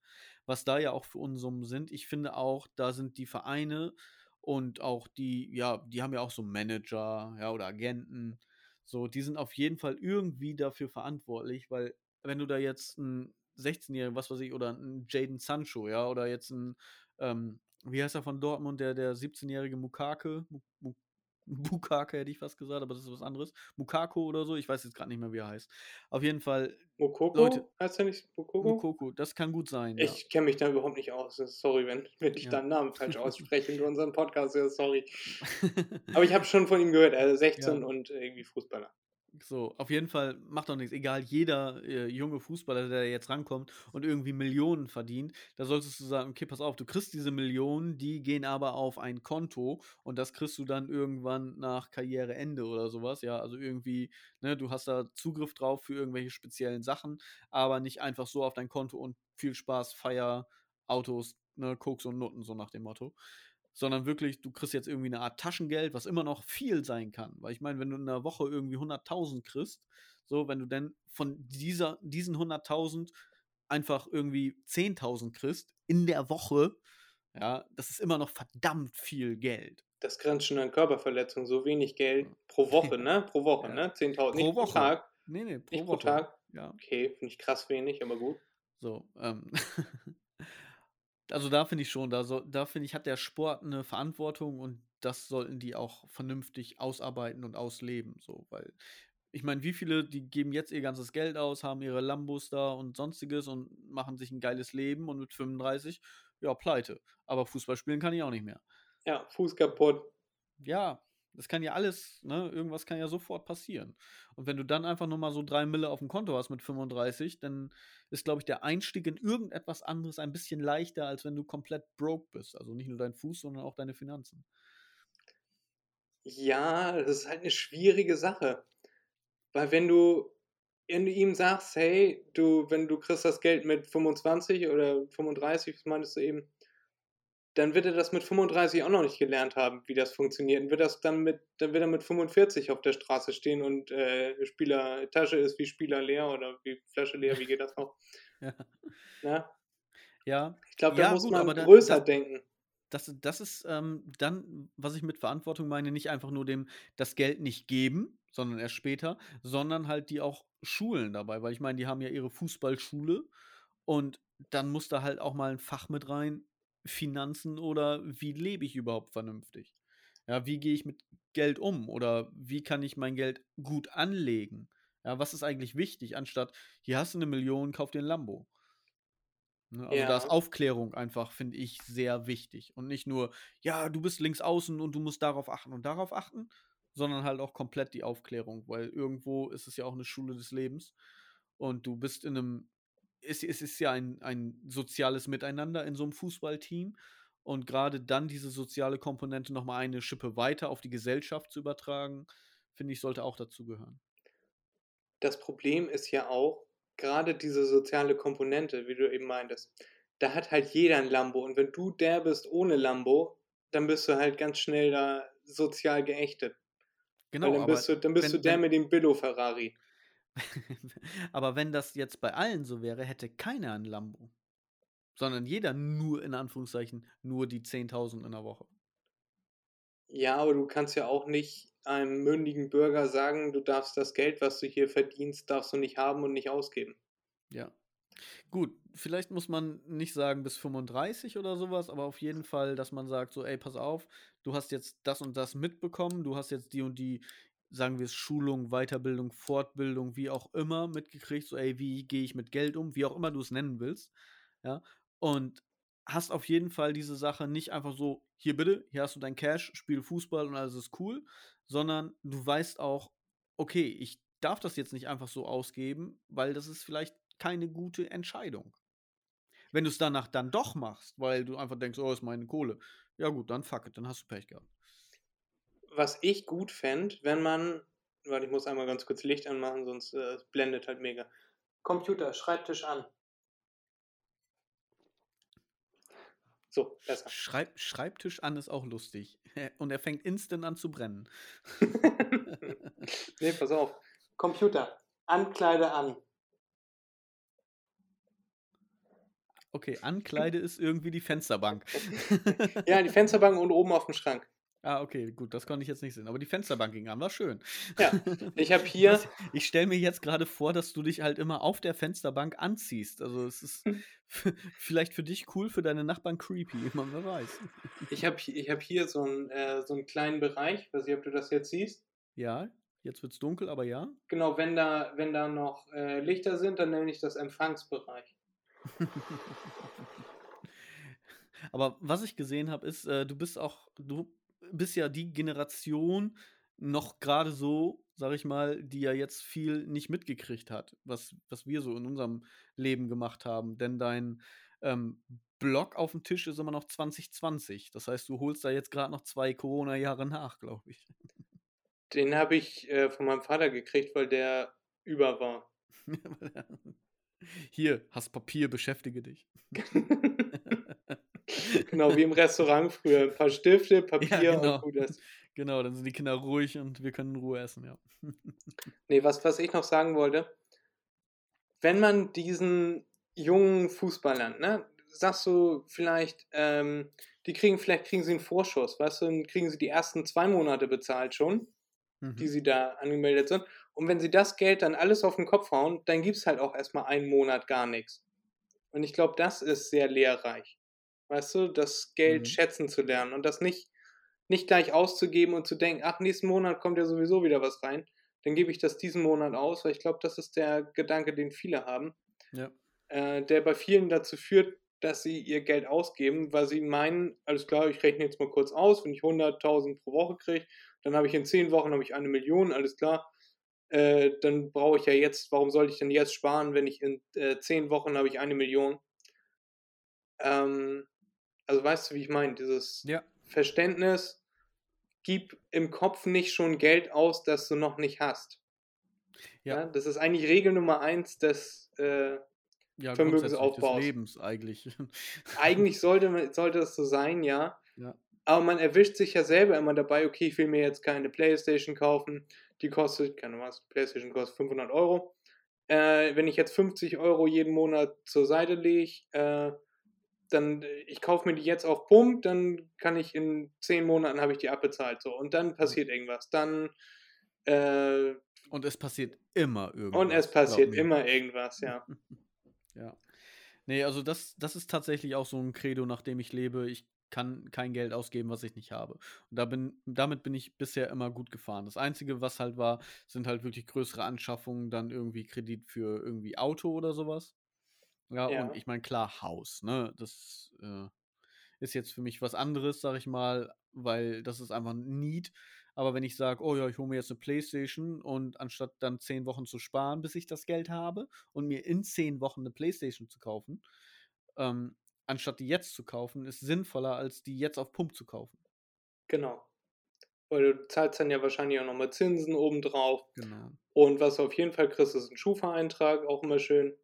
was da ja auch für Unsummen sind, ich finde auch, da sind die Vereine und auch die, ja, die haben ja auch so Manager, ja, oder Agenten, so, die sind auf jeden Fall irgendwie dafür verantwortlich, weil wenn du da jetzt ein 16-Jährigen, was weiß ich, oder ein Jaden Sancho, ja, oder jetzt ein, ähm, wie heißt er von Dortmund, der, der 17-jährige Mukake, Mu- Mu- [laughs] Bukake hätte ich fast gesagt, aber das ist was anderes. Mukako oder so, ich weiß jetzt gerade nicht mehr, wie er heißt. Auf jeden Fall, Mokoko? Leute- heißt er nicht Mokoko? Mukoko, das kann gut sein. Ja. Ich kenne mich da überhaupt nicht aus. Sorry, wenn, wenn ich Ja. deinen Namen falsch [laughs] ausspreche in unserem Podcast. Ja, sorry. [laughs] Aber ich habe schon von ihm gehört, er ist 16 Ja. und irgendwie Fußballer. So, auf jeden Fall macht doch nichts. Egal, jeder äh, junge Fußballer, der jetzt rankommt und irgendwie Millionen verdient, da solltest du sagen, okay, pass auf, du kriegst diese Millionen, die gehen aber auf ein Konto und das kriegst du dann irgendwann nach Karriereende oder sowas. Ja, also irgendwie, ne, du hast da Zugriff drauf für irgendwelche speziellen Sachen, aber nicht einfach so auf dein Konto und viel Spaß, Feier, Autos, ne, Koks und Nutten, so nach dem Motto sondern wirklich, du kriegst jetzt irgendwie eine Art Taschengeld, was immer noch viel sein kann. Weil ich meine, wenn du in einer Woche irgendwie 100.000 kriegst, so, wenn du dann von dieser, diesen 100.000 einfach irgendwie 10.000 kriegst in der Woche, ja, das ist immer noch verdammt viel Geld. Das grenzt schon an Körperverletzung. So wenig Geld pro Woche, [laughs] ne? Pro Woche, Ja. ne? 10.000. Nicht Pro pro Woche. Tag. Nee, nee, pro Nicht pro Woche. Tag. Ja. Okay, finde ich krass wenig, aber gut. So, ähm, [laughs] also da finde ich schon, da, so, da finde ich, hat der Sport eine Verantwortung und das sollten die auch vernünftig ausarbeiten und ausleben. So, weil ich meine, wie viele, die geben jetzt ihr ganzes Geld aus, haben ihre Lambos da und sonstiges und machen sich ein geiles Leben und mit 35, ja, pleite. Aber Fußball spielen kann ich auch nicht mehr. Ja, Fuß kaputt. Ja, das kann ja alles, ne? Irgendwas kann ja sofort passieren. Und wenn du dann einfach nur mal so drei Mille auf dem Konto hast mit 35, dann ist, glaube ich, der Einstieg in irgendetwas anderes ein bisschen leichter, als wenn du komplett broke bist. Also nicht nur dein Fuß, sondern auch deine Finanzen. Ja, das ist halt eine schwierige Sache. Weil wenn du, wenn du ihm sagst, hey, du, wenn du kriegst das Geld mit 25 oder 35, was meintest du eben, dann wird er das mit 35 auch noch nicht gelernt haben, wie das funktioniert. Und wird das dann mit, dann wird er mit 45 auf der Straße stehen und äh, Spieler Tasche ist wie Spieler leer oder wie Flasche leer, wie geht das noch? [laughs] Ja. Na? Ja, Ich glaube, da Ja, muss gut, man aber da- größer das- denken. das, das ist ähm, dann, was ich mit Verantwortung meine, nicht einfach nur dem das Geld nicht geben, sondern erst später, sondern halt die auch schulen dabei, weil ich meine, die haben ja ihre Fußballschule und dann muss da halt auch mal ein Fach mit rein, Finanzen oder wie lebe ich überhaupt vernünftig? Ja, wie gehe ich mit Geld um oder wie kann ich mein Geld gut anlegen? Ja, was ist eigentlich wichtig, anstatt hier hast du eine Million, kauf dir ein Lambo. Ne, also da ist Ja. Aufklärung einfach, finde ich, sehr wichtig. Und nicht nur, ja, du bist links außen und du musst darauf achten und darauf achten, sondern halt auch komplett die Aufklärung, weil irgendwo ist es ja auch eine Schule des Lebens. Und du bist in einem, es, es ist ja ein, ein soziales Miteinander in so einem Fußballteam. Und gerade dann diese soziale Komponente nochmal eine Schippe weiter auf die Gesellschaft zu übertragen, finde ich, sollte auch dazugehören. das Problem ist ja auch, gerade diese soziale Komponente, wie du eben meintest, da hat halt jeder ein Lambo. Und wenn du der bist ohne Lambo, dann bist du halt ganz schnell da sozial geächtet. Genau, Weil dann bist du, dann bist wenn- du der wenn- mit dem Billo-Ferrari. [laughs] Aber wenn das jetzt bei allen so wäre, hätte keiner ein Lambo. Sondern jeder nur, in Anführungszeichen, nur die 10.000 in der Woche. Ja, aber du kannst ja auch nicht einem mündigen Bürger sagen, du darfst das Geld, was du hier verdienst, darfst du nicht haben und nicht ausgeben. Ja. Gut, vielleicht muss man nicht sagen bis 35 oder sowas, aber auf jeden Fall, dass man sagt, so, ey, pass auf, du hast jetzt das und das mitbekommen, du hast jetzt die und die, sagen wir es, Schulung, Weiterbildung, Fortbildung, wie auch immer mitgekriegt, so, ey, wie gehe ich mit Geld um, wie auch immer du es nennen willst, ja, und hast auf jeden Fall diese Sache nicht einfach so, hier bitte, hier hast du dein Cash, spiel Fußball und alles ist cool, sondern du weißt auch, okay, ich darf das jetzt nicht einfach so ausgeben, weil das ist vielleicht keine gute Entscheidung. Wenn du es danach dann doch machst, weil du einfach denkst, oh, ist meine Kohle, ja gut, dann fuck it, dann hast du Pech gehabt. Was ich gut fände, wenn man, warte, ich muss einmal ganz kurz Licht anmachen, sonst äh, blendet halt mega. Computer, Schreibtisch an. So, besser. Schreib, Schreibtisch an ist auch lustig. [laughs] Und er fängt instant an zu brennen. [laughs] nee, pass auf. Computer, Ankleide an. Okay, Ankleide ist irgendwie die Fensterbank. [laughs] Ja, die Fensterbank und oben auf dem Schrank. Ah, okay, gut, das konnte ich jetzt nicht sehen. Aber die Fensterbank ging an, war schön. Ja, ich habe [laughs] hier, ich stelle mir jetzt gerade vor, dass du dich halt immer auf der Fensterbank anziehst. Also es ist vielleicht für dich cool, für deine Nachbarn creepy, [laughs] man wer weiß. ich habe ich hab hier so einen, äh, so einen kleinen Bereich, weiß nicht, ob du das jetzt siehst. Ja, jetzt wird's dunkel, aber ja. Genau, wenn da, wenn da noch äh, Lichter sind, dann nenne ich das Empfangsbereich. [laughs] Aber was ich gesehen habe, ist, äh, du bist auch, du bist ja die Generation noch gerade so, sag ich mal, die ja jetzt viel nicht mitgekriegt hat, was, was wir so in unserem Leben gemacht haben. Denn dein ähm, Blog auf dem Tisch ist immer noch 2020. Das heißt, du holst da jetzt gerade noch zwei Corona-Jahre nach, glaube ich. Den habe ich äh, von meinem Vater gekriegt, weil der über war. [laughs] Hier, hast Papier, beschäftige dich. [laughs] genau, wie im Restaurant früher. Ein paar Stifte, [laughs] Papier Ja, genau. und gut ist. Genau, dann sind die Kinder ruhig und wir können in Ruhe essen, ja. [laughs] Nee, was, was ich noch sagen wollte, wenn man diesen jungen Fußballern, ne, sagst du vielleicht, ähm, die kriegen, vielleicht kriegen sie einen Vorschuss, weißt du, dann kriegen sie die ersten zwei Monate bezahlt schon, die Mhm. sie da angemeldet sind. Und wenn sie das Geld dann alles auf den Kopf hauen, dann gibt es halt auch erstmal einen Monat gar nichts. Und ich glaube, das ist sehr lehrreich. Weißt du, das Geld Mhm. schätzen zu lernen und das nicht, nicht gleich auszugeben und zu denken, ach, nächsten Monat kommt ja sowieso wieder was rein. Dann gebe ich das diesen Monat aus, weil ich glaube, das ist der Gedanke, den viele haben, Ja. äh, der bei vielen dazu führt, dass sie ihr Geld ausgeben, weil sie meinen, alles klar, ich rechne jetzt mal kurz aus, wenn ich 100.000 pro Woche kriege, dann habe ich in 10 Wochen habe ich eine Million, alles klar. Äh, dann brauche ich ja jetzt, warum sollte ich denn jetzt sparen, wenn ich in äh, 10 Wochen habe ich eine Million? Ähm, also weißt du, wie ich meine? Dieses Ja. Verständnis, gib im Kopf nicht schon Geld aus, das du noch nicht hast. Ja. Ja, das ist eigentlich Regel Nummer eins des äh, Ja, grundsätzlich des Vermögensaufbaus. Lebens eigentlich. [laughs] Eigentlich sollte, man- sollte es so sein, ja. Ja. Aber man erwischt sich ja selber immer dabei, okay, ich will mir jetzt keine Playstation kaufen, die kostet, keine Ahnung was, Playstation kostet 500 Euro. Äh, wenn ich jetzt 50 Euro jeden Monat zur Seite lege, äh, dann, äh, ich kaufe mir die jetzt auf Pump, dann kann ich in 10 Monaten habe ich die abbezahlt, so. Und dann passiert irgendwas. Dann, äh, Und es passiert immer irgendwas. und es passiert immer irgendwas, ja. [laughs] Ja. Nee, also das, das ist tatsächlich auch so ein Credo, nach dem ich lebe. Ich kann kein Geld ausgeben, was ich nicht habe. Und da bin, damit bin ich bisher immer gut gefahren. Das Einzige, was halt war, sind halt wirklich größere Anschaffungen, dann irgendwie Kredit für irgendwie Auto oder sowas. Ja, Ja. und ich meine, klar, Haus, ne? Das äh, ist jetzt für mich was anderes, sag ich mal, weil das ist einfach ein Need. Aber wenn ich sage, oh ja, ich hole mir jetzt eine Playstation und anstatt dann zehn Wochen zu sparen, bis ich das Geld habe und mir in zehn Wochen eine Playstation zu kaufen, ähm, anstatt die jetzt zu kaufen, ist sinnvoller, als die jetzt auf Pump zu kaufen. Genau. Weil du zahlst dann ja wahrscheinlich auch nochmal Zinsen obendrauf. Genau. Und was du auf jeden Fall kriegst, ist ein Schufa-Eintrag, auch immer schön.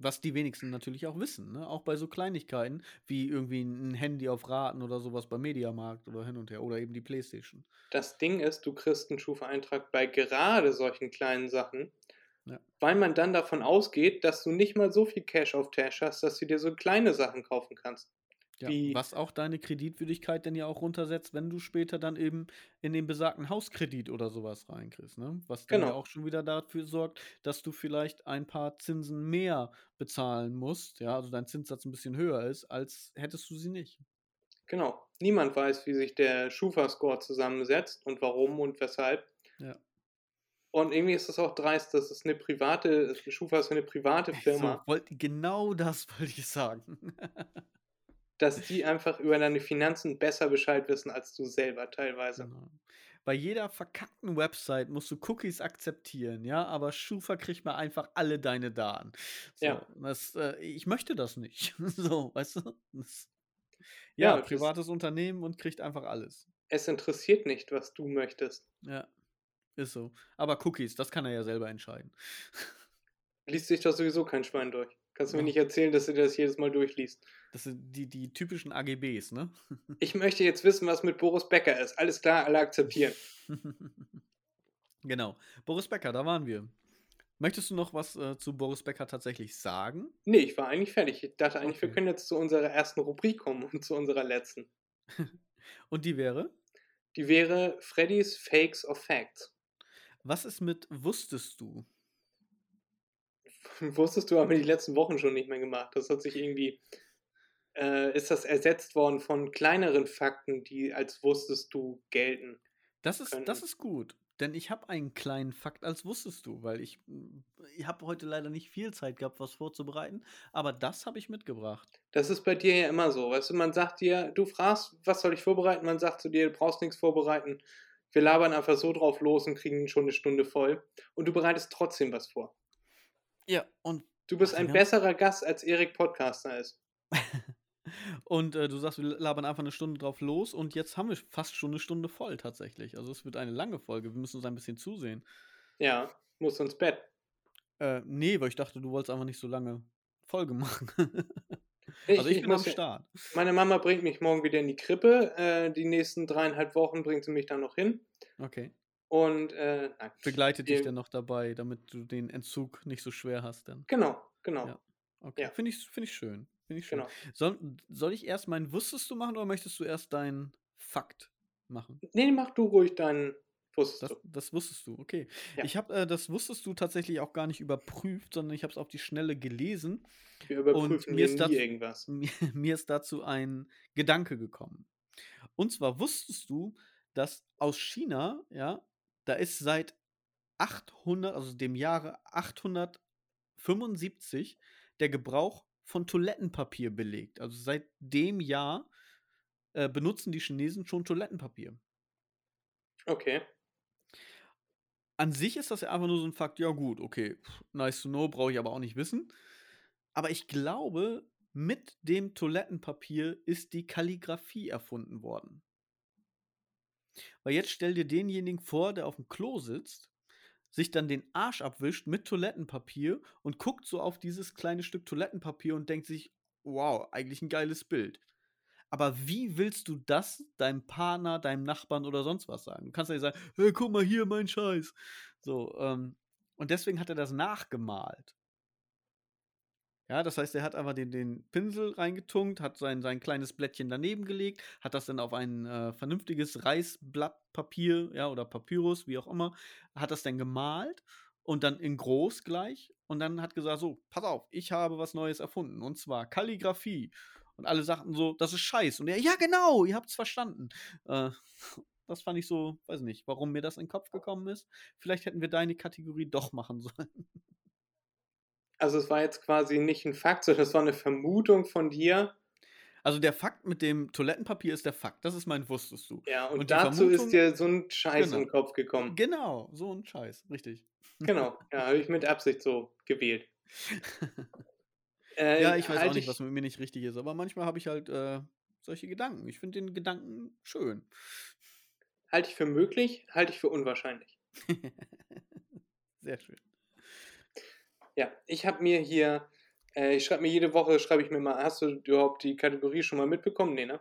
Was die wenigsten natürlich auch wissen, ne? Auch bei so Kleinigkeiten wie irgendwie ein Handy auf Raten oder sowas beim Mediamarkt oder hin und her oder eben die Playstation. Das Ding ist, du kriegst einen Schufa-Eintrag bei gerade solchen kleinen Sachen, Ja. weil man dann davon ausgeht, dass du nicht mal so viel Cash auf Tash hast, dass du dir so kleine Sachen kaufen kannst. Ja, was auch deine Kreditwürdigkeit dann ja auch runtersetzt, wenn du später dann eben in den besagten Hauskredit oder sowas reinkriegst, ne? Was dann ja Genau. auch schon wieder dafür sorgt, dass du vielleicht ein paar Zinsen mehr bezahlen musst, ja, also dein Zinssatz ein bisschen höher ist, als hättest du sie nicht. Genau. Niemand weiß, wie sich der Schufa-Score zusammensetzt und warum und weshalb. Ja. Und irgendwie ist es auch dreist, dass es eine private, Schufa ist eine private Firma, So, wollt, genau das wollte ich sagen. [laughs] dass die einfach über deine Finanzen besser Bescheid wissen als du selber teilweise. Genau. Bei jeder verkackten Website musst du Cookies akzeptieren, ja, aber Schufa kriegt mal einfach alle deine Daten. So, Ja. Das, äh, ich möchte das nicht. [laughs] so, weißt du? Das, ja, Ja, privates Unternehmen und kriegt einfach alles. Es interessiert nicht, was du möchtest. Ja, ist so. Aber Cookies, das kann er ja selber entscheiden. Liest sich doch sowieso kein Schwein durch. Kannst du mir nicht erzählen, dass du das jedes Mal durchliest. Das sind die, die typischen AGBs, ne? [laughs] Ich möchte jetzt wissen, was mit Boris Becker ist. Alles klar, alle akzeptieren. [laughs] genau. Boris Becker, da waren wir. Möchtest du noch was äh, zu Boris Becker tatsächlich sagen? Nee, ich war eigentlich fertig. Ich dachte eigentlich, wir Okay. können jetzt zu unserer ersten Rubrik kommen und zu unserer letzten. [laughs] Und die wäre? Die wäre Freddy's Fakes of Facts. Was ist mit Wusstest du? [laughs] Wusstest du, haben wir die letzten Wochen schon nicht mehr gemacht. Das hat sich irgendwie, äh, ist das ersetzt worden von kleineren Fakten, die als wusstest du gelten. Das ist, das ist gut, denn ich habe einen kleinen Fakt als wusstest du, weil ich, ich habe heute leider nicht viel Zeit gehabt, was vorzubereiten, aber das habe ich mitgebracht. Das ist bei dir ja immer so. Weißt du, man sagt dir, du fragst, was soll ich vorbereiten? Man sagt zu dir, du brauchst nichts vorbereiten. Wir labern einfach so drauf los und kriegen schon eine Stunde voll. Und du bereitest trotzdem was vor. Ja, und, Du bist ein besserer Gast, als Erik Podcaster ist. [laughs] und äh, du sagst, wir labern einfach eine Stunde drauf los und jetzt haben wir fast schon eine Stunde voll tatsächlich. Also es wird eine lange Folge, wir müssen uns ein bisschen zusehen. Ja, muss ins Bett. Äh, nee, weil ich dachte, du wolltest einfach nicht so lange Folge [laughs] machen. Ich, also ich, ich bin am muss Start. Meine Mama bringt mich morgen wieder in die Krippe. Äh, die nächsten dreieinhalb Wochen bringt sie mich dann noch hin. Okay. Und äh, nein. Begleitet dich Wir- dann noch dabei, damit du den Entzug nicht so schwer hast dann. Genau, genau. Ja. Okay. Ja. Finde ich, find ich schön. Finde ich schön. Genau. Soll, soll ich erst meinen Wusstest du machen oder möchtest du erst deinen Fakt machen? Nee, mach du ruhig deinen Wusstest Das, du. das wusstest du, okay. Ja. Ich habe äh, das wusstest du tatsächlich auch gar nicht überprüft, sondern ich habe es auf die Schnelle gelesen. Wir überprüfen mir hier ist dazu- irgendwas. [laughs] Mir, mir ist dazu ein Gedanke gekommen. Und zwar wusstest du, dass aus China, ja, da ist seit 800, also dem Jahre 875 der Gebrauch von Toilettenpapier belegt. Also seit dem Jahr äh, benutzen die Chinesen schon Toilettenpapier. Okay. An sich ist das ja einfach nur so ein Fakt, ja gut, okay, nice to know, brauche ich aber auch nicht wissen. Aber ich glaube, mit dem Toilettenpapier ist die Kalligraphie erfunden worden. Weil jetzt stell dir denjenigen vor, der auf dem Klo sitzt, sich dann den Arsch abwischt mit Toilettenpapier und guckt so auf dieses kleine Stück Toilettenpapier und denkt sich, wow, eigentlich ein geiles Bild. Aber wie willst du das deinem Partner, deinem Nachbarn oder sonst was sagen? Du kannst ja nicht sagen, hey, guck mal hier, mein Scheiß. So, ähm, und deswegen hat er das nachgemalt. Ja, das heißt, er hat einfach den, den Pinsel reingetunkt, hat sein, sein kleines Blättchen daneben gelegt, hat das dann auf ein äh, vernünftiges Reißblattpapier, ja, oder Papyrus, wie auch immer, hat das dann gemalt und dann in groß gleich und dann hat gesagt, so, pass auf, ich habe was Neues erfunden und zwar Kalligraphie. Und alle sagten so, das ist scheiß. Und er, ja, genau, ihr habt es verstanden. Äh, [laughs] das fand ich so, weiß nicht, warum mir das in den Kopf gekommen ist. Vielleicht hätten wir deine Kategorie doch machen [laughs] sollen. Also es war jetzt quasi nicht ein Fakt, sondern es war eine Vermutung von dir. Also der Fakt mit dem Toilettenpapier ist der Fakt. Das ist mein Wusstest du. Ja, und, Und dazu ist dir so ein Scheiß Genau. in den Kopf gekommen. Genau, so ein Scheiß, richtig. Genau, [laughs] ja, habe ich mit Absicht so gewählt. Äh, ja, ich weiß halt auch nicht, was mit mir nicht richtig ist, aber manchmal habe ich halt äh, solche Gedanken. Ich finde den Gedanken schön. Halte ich für möglich, halte ich für unwahrscheinlich. [laughs] Sehr schön. Ja, ich habe mir hier, äh, ich schreibe mir jede Woche, schreibe ich mir mal, hast du überhaupt die Kategorie schon mal mitbekommen? Nee, ne?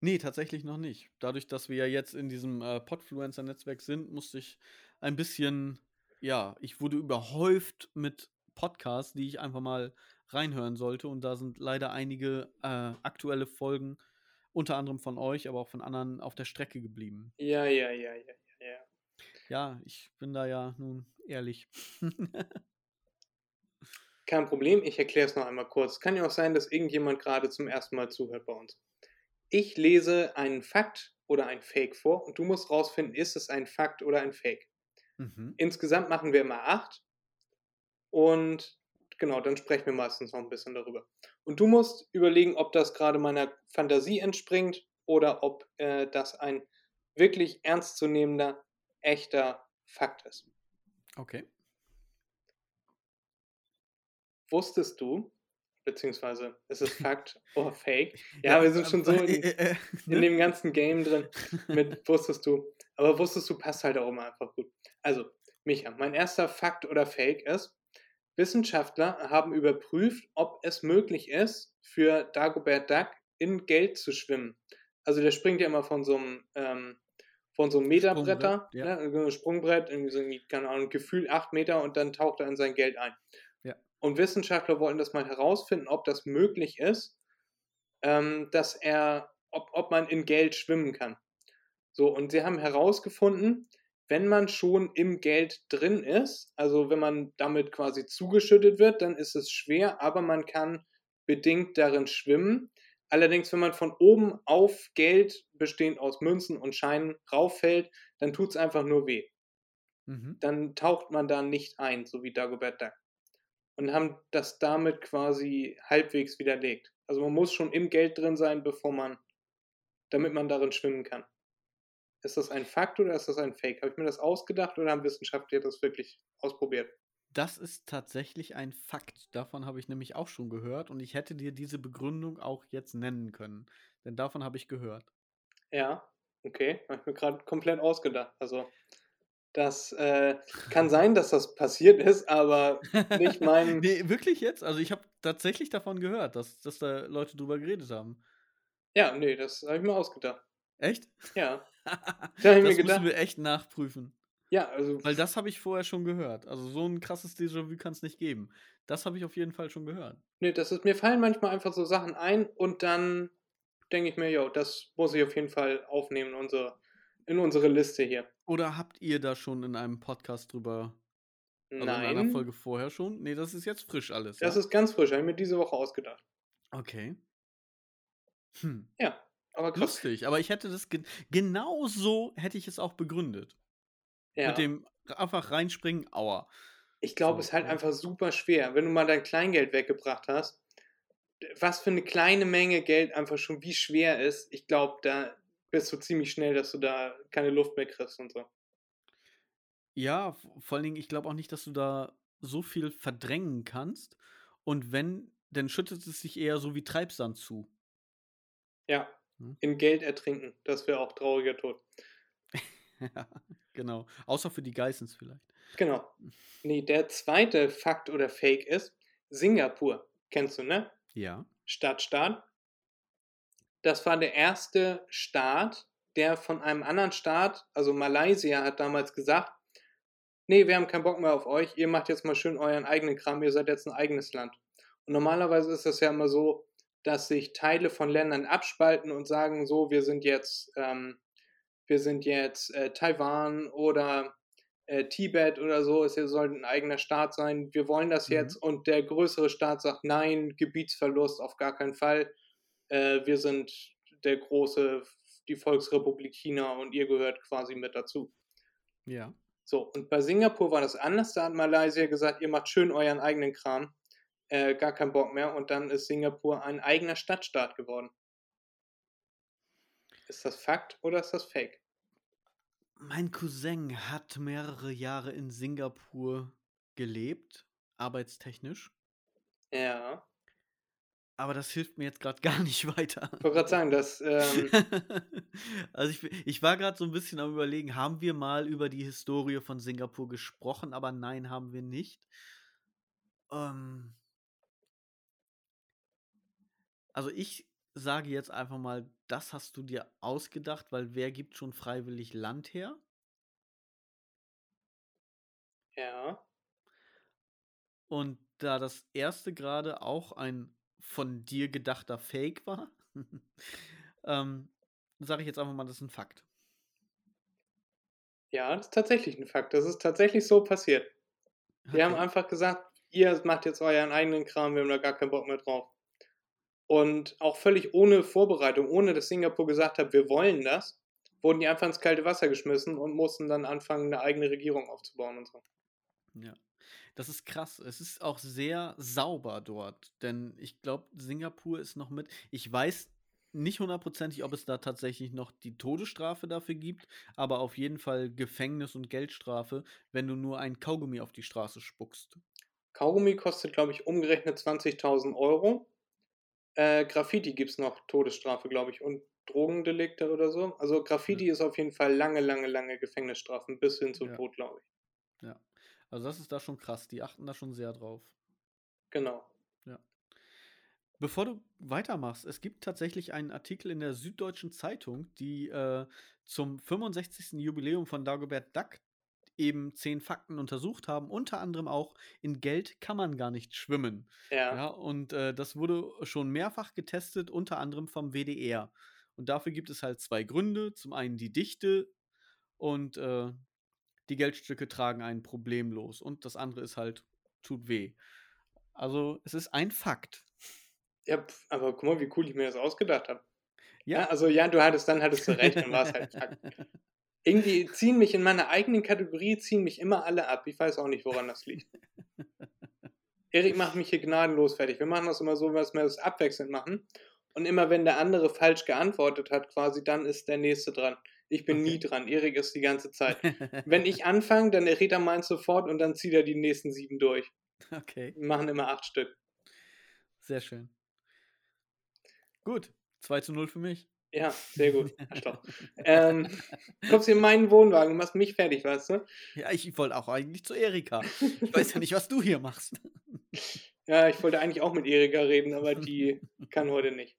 Nee, tatsächlich noch nicht. Dadurch, dass wir ja jetzt in diesem äh, Podfluencer-Netzwerk sind, musste ich ein bisschen, ja, ich wurde überhäuft mit Podcasts, die ich einfach mal reinhören sollte. Und da sind leider einige äh, aktuelle Folgen, unter anderem von euch, aber auch von anderen, auf der Strecke geblieben. Ja, ja, ja, ja, ja, ja. Ja, ich bin da ja nun ehrlich. [laughs] Kein Problem, ich erkläre es noch einmal kurz. Kann ja auch sein, dass irgendjemand gerade zum ersten Mal zuhört bei uns. Ich lese einen Fakt oder ein Fake vor und du musst rausfinden, ist es ein Fakt oder ein Fake. mhm. Insgesamt machen wir immer acht und genau, dann sprechen wir meistens noch ein bisschen darüber. Und du musst überlegen, ob das gerade meiner Fantasie entspringt oder ob äh, das ein wirklich ernstzunehmender, echter Fakt ist. Okay. Wusstest du, beziehungsweise ist es [laughs] Fakt oder Fake? Ja, wir sind schon so in, äh, äh, in dem ganzen Game drin [laughs] mit wusstest du. Aber wusstest du passt halt auch immer einfach gut. Also, Micha, mein erster Fakt oder Fake ist, Wissenschaftler haben überprüft, ob es möglich ist, für Dagobert Duck in Geld zu schwimmen. Also der springt ja immer von so einem, ähm, von so einem Meterbretter, Sprungbrett, ja. ne, Sprungbrett, irgendwie so, keine Ahnung, Gefühl acht Meter und dann taucht er in sein Geld ein. Und Wissenschaftler wollten das mal herausfinden, ob das möglich ist, ähm, dass er, ob, ob man in Geld schwimmen kann. So, und sie haben herausgefunden, wenn man schon im Geld drin ist, also wenn man damit quasi zugeschüttet wird, dann ist es schwer, aber man kann bedingt darin schwimmen. Allerdings, wenn man von oben auf Geld, bestehend aus Münzen und Scheinen, rauffällt, dann tut es einfach nur weh. mhm. Dann taucht man da nicht ein, so wie Dagobert Duck. Und haben das damit quasi halbwegs widerlegt. Also man muss schon im Geld drin sein, bevor man, damit man darin schwimmen kann. Ist das ein Fakt oder ist das ein Fake? Habe ich mir das ausgedacht oder haben Wissenschaftler das wirklich ausprobiert? Das ist tatsächlich ein Fakt. Davon habe ich nämlich auch schon gehört und ich hätte dir diese Begründung auch jetzt nennen können. Denn davon habe ich gehört. Ja, okay. Habe ich mir gerade komplett ausgedacht. Also, das äh, kann sein, dass das passiert ist, aber nicht mein. [laughs] nee, wirklich jetzt? Also ich habe tatsächlich davon gehört, dass, dass da Leute drüber geredet haben. Ja, nee, das habe ich mir ausgedacht. Echt? Ja, [laughs] das ich mir müssen gedacht. wir echt nachprüfen. ja, also Weil das habe ich vorher schon gehört. Also so ein krasses Déjà-vu kann es nicht geben. Das habe ich auf jeden Fall schon gehört. Nee, das ist, mir fallen manchmal einfach so Sachen ein und dann denke ich mir, jo, das muss ich auf jeden Fall aufnehmen unsere, in unsere Liste hier. Oder habt ihr da schon in einem Podcast drüber, also in einer Nein, Folge vorher schon? Nee, das ist jetzt frisch alles, das ja? ist ganz frisch, habe ich mir diese Woche ausgedacht. Okay. Hm. Ja, aber krass. Lustig, aber ich hätte das gen genau so hätte ich es auch begründet. Ja. Mit dem einfach reinspringen, aua. Ich glaube, So, es ist halt ja. einfach super schwer, wenn du mal dein Kleingeld weggebracht hast. Was für eine kleine Menge Geld einfach schon wie schwer ist. Ich glaube, da bist du ziemlich schnell, dass du da keine Luft mehr kriegst und so. Ja, vor allen Dingen, ich glaube auch nicht, dass du da so viel verdrängen kannst. Und wenn, dann schüttet es sich eher so wie Treibsand zu. Ja, Hm. in Geld ertrinken. Das wäre auch trauriger Tod. [laughs] Ja, genau. Außer für die Geissens vielleicht. Genau. Nee, der zweite Fakt oder Fake ist Singapur. Kennst du, ne? Ja. Stadtstaat. Das war der erste Staat, der von einem anderen Staat, also Malaysia, hat damals gesagt, nee, wir haben keinen Bock mehr auf euch, ihr macht jetzt mal schön euren eigenen Kram, ihr seid jetzt ein eigenes Land. Und normalerweise ist das ja immer so, dass sich Teile von Ländern abspalten und sagen, so, wir sind jetzt, ähm, wir sind jetzt äh, Taiwan oder äh, Tibet oder so, es soll ein eigener Staat sein, wir wollen das Mhm. jetzt und der größere Staat sagt, nein, Gebietsverlust auf gar keinen Fall, äh, wir sind der große, die Volksrepublik China und ihr gehört quasi mit dazu. Ja. So, und bei Singapur war das anders, da hat Malaysia gesagt, ihr macht schön euren eigenen Kram, äh, gar keinen Bock mehr und dann ist Singapur ein eigener Stadtstaat geworden. Ist das Fakt oder ist das Fake? Mein Cousin hat mehrere Jahre in Singapur gelebt, arbeitstechnisch. Ja. Aber das hilft mir jetzt gerade [laughs] gar nicht weiter. Ich wollte gerade sagen, dass, ähm, [laughs] Also ich, ich war gerade so ein bisschen am Überlegen, haben wir mal über die Historie von Singapur gesprochen, aber nein, haben wir nicht. Ähm, also ich sage jetzt einfach mal, das hast du dir ausgedacht, weil wer gibt schon freiwillig Land her? ja. Und da das erste gerade auch ein von dir gedachter Fake war, [laughs] ähm, sage ich jetzt einfach mal, das ist ein Fakt. Ja, das ist tatsächlich ein Fakt. Das ist tatsächlich so passiert. Wir haben Okay. einfach gesagt, ihr macht jetzt euren eigenen Kram, wir haben da gar keinen Bock mehr drauf. Und auch völlig ohne Vorbereitung, ohne dass Singapur gesagt hat, wir wollen das, wurden die einfach ins kalte Wasser geschmissen und mussten dann anfangen, eine eigene Regierung aufzubauen und so. Ja. Das ist krass. Es ist auch sehr sauber dort, denn ich glaube, Singapur ist noch mit. Ich weiß nicht hundertprozentig, ob es da tatsächlich noch die Todesstrafe dafür gibt, aber auf jeden Fall Gefängnis und Geldstrafe, wenn du nur ein Kaugummi auf die Straße spuckst. Kaugummi kostet, glaube ich, umgerechnet 20.000 Euro. Äh, Graffiti gibt es noch Todesstrafe, glaube ich, und Drogendelikte oder so. Also Graffiti ist auf jeden Fall lange, lange, lange Gefängnisstrafen bis hin zum Ja. Tod, glaube ich. Ja. Also das ist da schon krass. Die achten da schon sehr drauf. Genau. Ja. Bevor du weitermachst, es gibt tatsächlich einen Artikel in der Süddeutschen Zeitung, die äh, zum 65. Jubiläum von Dagobert Duck eben zehn Fakten untersucht haben. Unter anderem auch, in Geld kann man gar nicht schwimmen. Ja. Ja, und äh, das wurde schon mehrfach getestet, unter anderem vom WDR. Und dafür gibt es halt zwei Gründe. Zum einen die Dichte und äh, die Geldstücke tragen einen problemlos. Und das andere ist halt, tut weh. Also es ist ein Fakt. Ja, aber guck mal, wie cool ich mir das ausgedacht habe. Ja. Ja. also ja, du hattest dann hattest du recht, dann war es halt Fakt. [laughs] Irgendwie ziehen mich in meiner eigenen Kategorie, ziehen mich immer alle ab. Ich weiß auch nicht, woran das liegt. [laughs] Erik macht mich hier gnadenlos fertig. Wir machen das immer so, dass wir das abwechselnd machen. Und immer wenn der andere falsch geantwortet hat, quasi, dann ist der nächste dran. Ich bin nie Okay. dran. Erik ist die ganze Zeit. [laughs] Wenn ich anfange, dann errät er meins sofort und dann zieht er die nächsten sieben durch. okay, Wir machen immer acht Stück. sehr schön. Gut, 2 zu 0 für mich. Ja, sehr gut. [laughs] Arschloch. ähm, du kommst in meinen Wohnwagen und machst mich fertig, weißt du? Ja, ich, wollte auch eigentlich zu Erika. Ich weiß ja nicht, was du hier machst. [laughs] Ja, ich wollte eigentlich auch mit Erika reden, aber die kann heute nicht.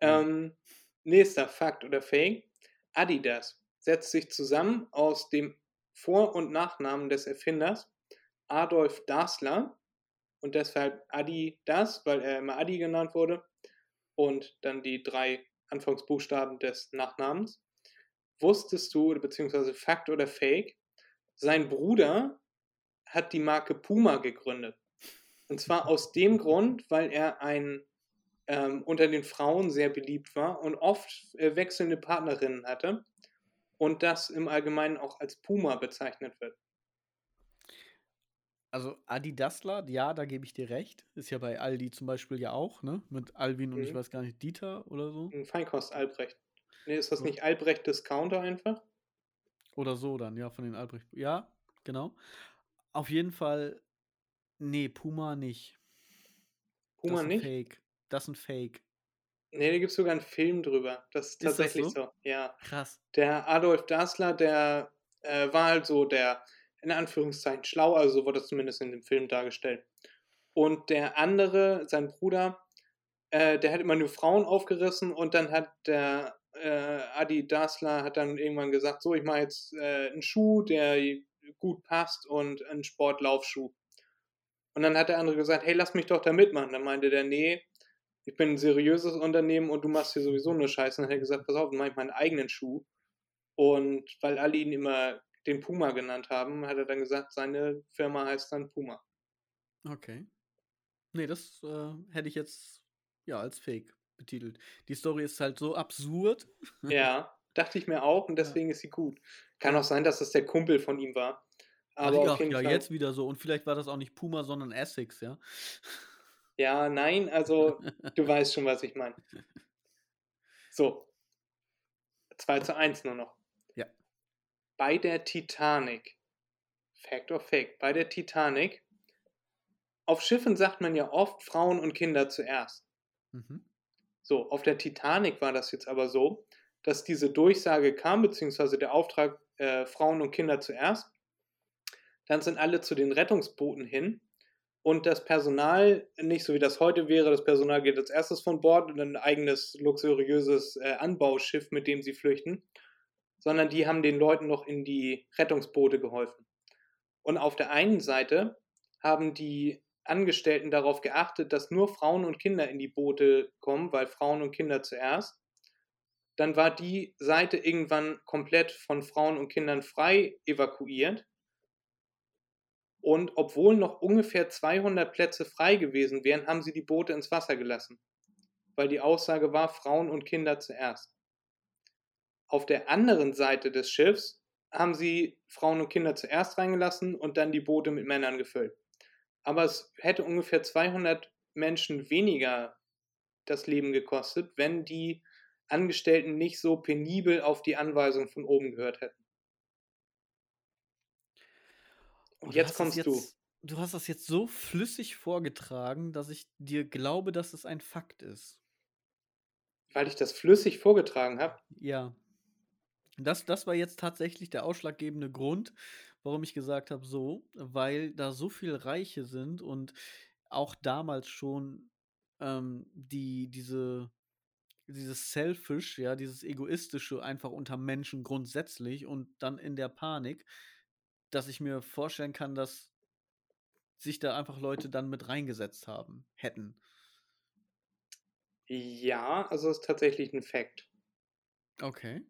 Ähm, nächster Fakt oder Fake. Adidas setzt sich zusammen aus dem Vor- und Nachnamen des Erfinders Adolf Dassler und deshalb Adi das, weil er immer Adi genannt wurde und dann die drei Anfangsbuchstaben des Nachnamens. Wusstest du, beziehungsweise Fakt oder Fake, sein Bruder hat die Marke Puma gegründet. Und zwar aus dem Grund, weil er ein ähm, unter den Frauen sehr beliebt war und oft äh, wechselnde Partnerinnen hatte und das im Allgemeinen auch als Puma bezeichnet wird. Also Adidasler, ja, da gebe ich dir recht. Ist ja bei Aldi zum Beispiel ja auch, ne? Mit Alvin und ich Mhm. weiß gar nicht, Dieter oder so. Ein Feinkost Albrecht. Nee, ist das nicht Albrecht Discounter einfach? Oder so dann, ja, von den Albrecht. Ja, genau. Auf jeden Fall, nee, Puma nicht. Puma nicht? Fake. Das ist ein Fake. Nee, da gibt es sogar einen Film drüber. Das ist Ist das tatsächlich so? so? Ja. Krass. Der Adolf Dassler, der äh, war halt so der, in Anführungszeichen, schlau, also so wurde das zumindest in dem Film dargestellt. Und der andere, sein Bruder, äh, der hat immer nur Frauen aufgerissen und dann hat der äh, Adi Dassler hat dann irgendwann gesagt, so, ich mache jetzt äh, einen Schuh, der gut passt und einen Sportlaufschuh. Und dann hat der andere gesagt, hey, lass mich doch da mitmachen. Dann meinte der, nee, ich bin ein seriöses Unternehmen und du machst hier sowieso nur Scheiße. Und dann hat er gesagt, pass auf, dann mach ich meinen eigenen Schuh. Und weil alle ihn immer den Puma genannt haben, hat er dann gesagt, seine Firma heißt dann Puma. Okay. Nee, das äh, hätte ich jetzt ja als Fake betitelt. Die Story ist halt so absurd. Ja, dachte ich mir auch und [laughs] deswegen ist sie gut. Kann Ja. auch sein, dass es der Kumpel von ihm war. Aber Ach, ja, ja, jetzt wieder so. Und vielleicht war das auch nicht Puma, sondern Essex, ja. Ja, nein, also [laughs] du weißt schon, was ich meine. So. 2 zu 1 nur noch. Ja. Bei der Titanic. Fact or Fake. Bei der Titanic. Auf Schiffen sagt man ja oft Frauen und Kinder zuerst. Mhm. So, auf der Titanic war das jetzt aber so, dass diese Durchsage kam, beziehungsweise der Auftrag äh, Frauen und Kinder zuerst. Dann sind alle zu den Rettungsbooten hin und das Personal, nicht so wie das heute wäre, das Personal geht als erstes von Bord und ein eigenes luxuriöses äh, Anbauschiff, mit dem sie flüchten, sondern die haben den Leuten noch in die Rettungsboote geholfen. Und auf der einen Seite haben die Angestellten darauf geachtet, dass nur Frauen und Kinder in die Boote kommen, weil Frauen und Kinder zuerst. Dann war die Seite irgendwann komplett von Frauen und Kindern frei evakuiert. Und obwohl noch ungefähr 200 Plätze frei gewesen wären, haben sie die Boote ins Wasser gelassen, weil die Aussage war Frauen und Kinder zuerst. Auf der anderen Seite des Schiffs haben sie Frauen und Kinder zuerst reingelassen und dann die Boote mit Männern gefüllt aber es hätte ungefähr 200 Menschen weniger das Leben gekostet, wenn die Angestellten nicht so penibel auf die Anweisung von oben gehört hätten. Und Oh, du jetzt hast das kommst du. jetzt, du hast das jetzt so flüssig vorgetragen, dass ich dir glaube, dass es ein Fakt ist. Weil ich das flüssig vorgetragen habe. Ja. Das, das war jetzt tatsächlich der ausschlaggebende Grund, warum ich gesagt habe, so, weil da so viel Reiche sind und auch damals schon ähm, die, diese, dieses Selfish, ja, dieses Egoistische einfach unter Menschen grundsätzlich und dann in der Panik, dass ich mir vorstellen kann, dass sich da einfach Leute dann mit reingesetzt haben, hätten. Ja, also ist tatsächlich ein Fakt. Okay.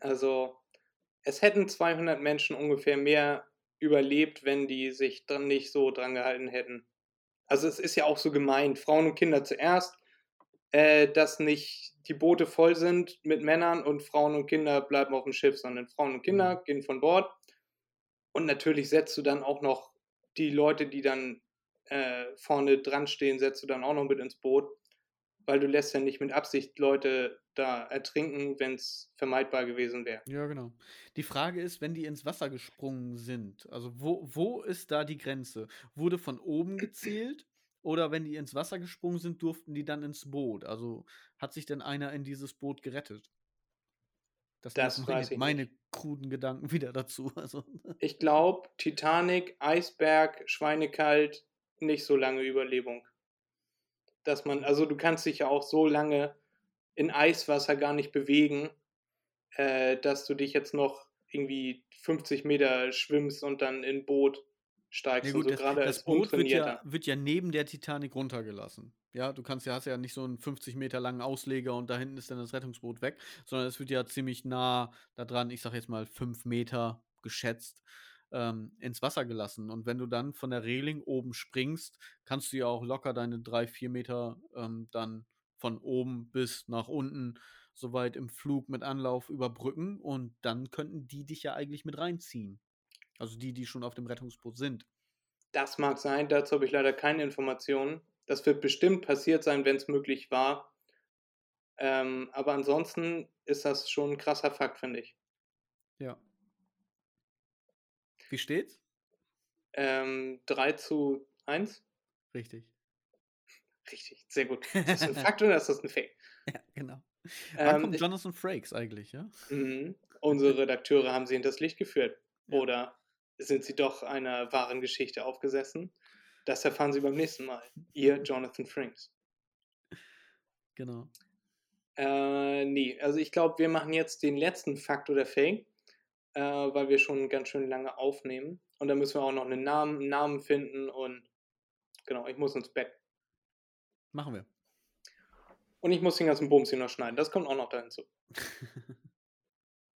Also es hätten 200 Menschen ungefähr mehr überlebt, wenn die sich dann nicht so dran gehalten hätten. Also es ist ja auch so gemeint, Frauen und Kinder zuerst, äh, dass nicht die Boote voll sind mit Männern und Frauen und Kinder bleiben auf dem Schiff, sondern Frauen und Kinder Mhm. gehen von Bord. Und natürlich setzt du dann auch noch die Leute, die dann äh, vorne dran stehen, setzt du dann auch noch mit ins Boot, weil du lässt ja nicht mit Absicht Leute da ertrinken, wenn es vermeidbar gewesen wäre. Ja, genau. Die Frage ist, wenn die ins Wasser gesprungen sind, also wo, wo ist da die Grenze? Wurde von oben gezählt oder wenn die ins Wasser gesprungen sind, durften die dann ins Boot? Also hat sich denn einer in dieses Boot gerettet? Das, sind Das weiß ich meine kruden Gedanken [laughs] wieder dazu. Also, Ich glaube, Titanic, Eisberg, Schweinekalt, nicht so lange Überlebung. Dass man, also du kannst dich ja auch so lange in Eiswasser gar nicht bewegen, äh, dass du dich jetzt noch irgendwie 50 Meter schwimmst und dann in Boot steigst Ja und gut, so das, gerade als das Boot wird ja, wird ja neben der Titanic runtergelassen. Ja, du kannst ja, hast ja nicht so einen 50 Meter langen Ausleger und da hinten ist dann das Rettungsboot weg, sondern es wird ja ziemlich nah da dran, ich sag jetzt mal 5 Meter geschätzt, ähm, ins Wasser gelassen. Und wenn du dann von der Reling oben springst, kannst du ja auch locker deine 3, 4 Meter ähm, dann von oben bis nach unten soweit im Flug mit Anlauf überbrücken und dann könnten die dich ja eigentlich mit reinziehen. Also die, die schon auf dem Rettungsboot sind. Das mag sein, dazu habe ich leider keine Informationen. Das wird bestimmt passiert sein, wenn es möglich war. Ähm, aber ansonsten ist das schon ein krasser Fakt, finde ich. Ja. Wie steht's? Ähm, 3 zu 1? Richtig. Richtig, sehr gut. [laughs] Ist das ein Fakt oder ist das ein Fake? Ja, genau. Wann Ähm, kommt Jonathan Frakes eigentlich, ja? Mhm. unsere Redakteure haben sie in das Licht geführt. Ja. Oder sind sie doch einer wahren Geschichte aufgesessen? Das erfahren Sie beim nächsten Mal. Ihr Jonathan Franks. Genau. Äh, nee, also ich glaube, wir machen jetzt den letzten Fakt oder Fake, äh, weil wir schon ganz schön lange aufnehmen. Und dann müssen wir auch noch einen Namen, einen Namen finden und genau, ich muss ins Bett. Machen wir. Und ich muss den ganzen Bums hier noch schneiden. Das kommt auch noch da hinzu. [laughs]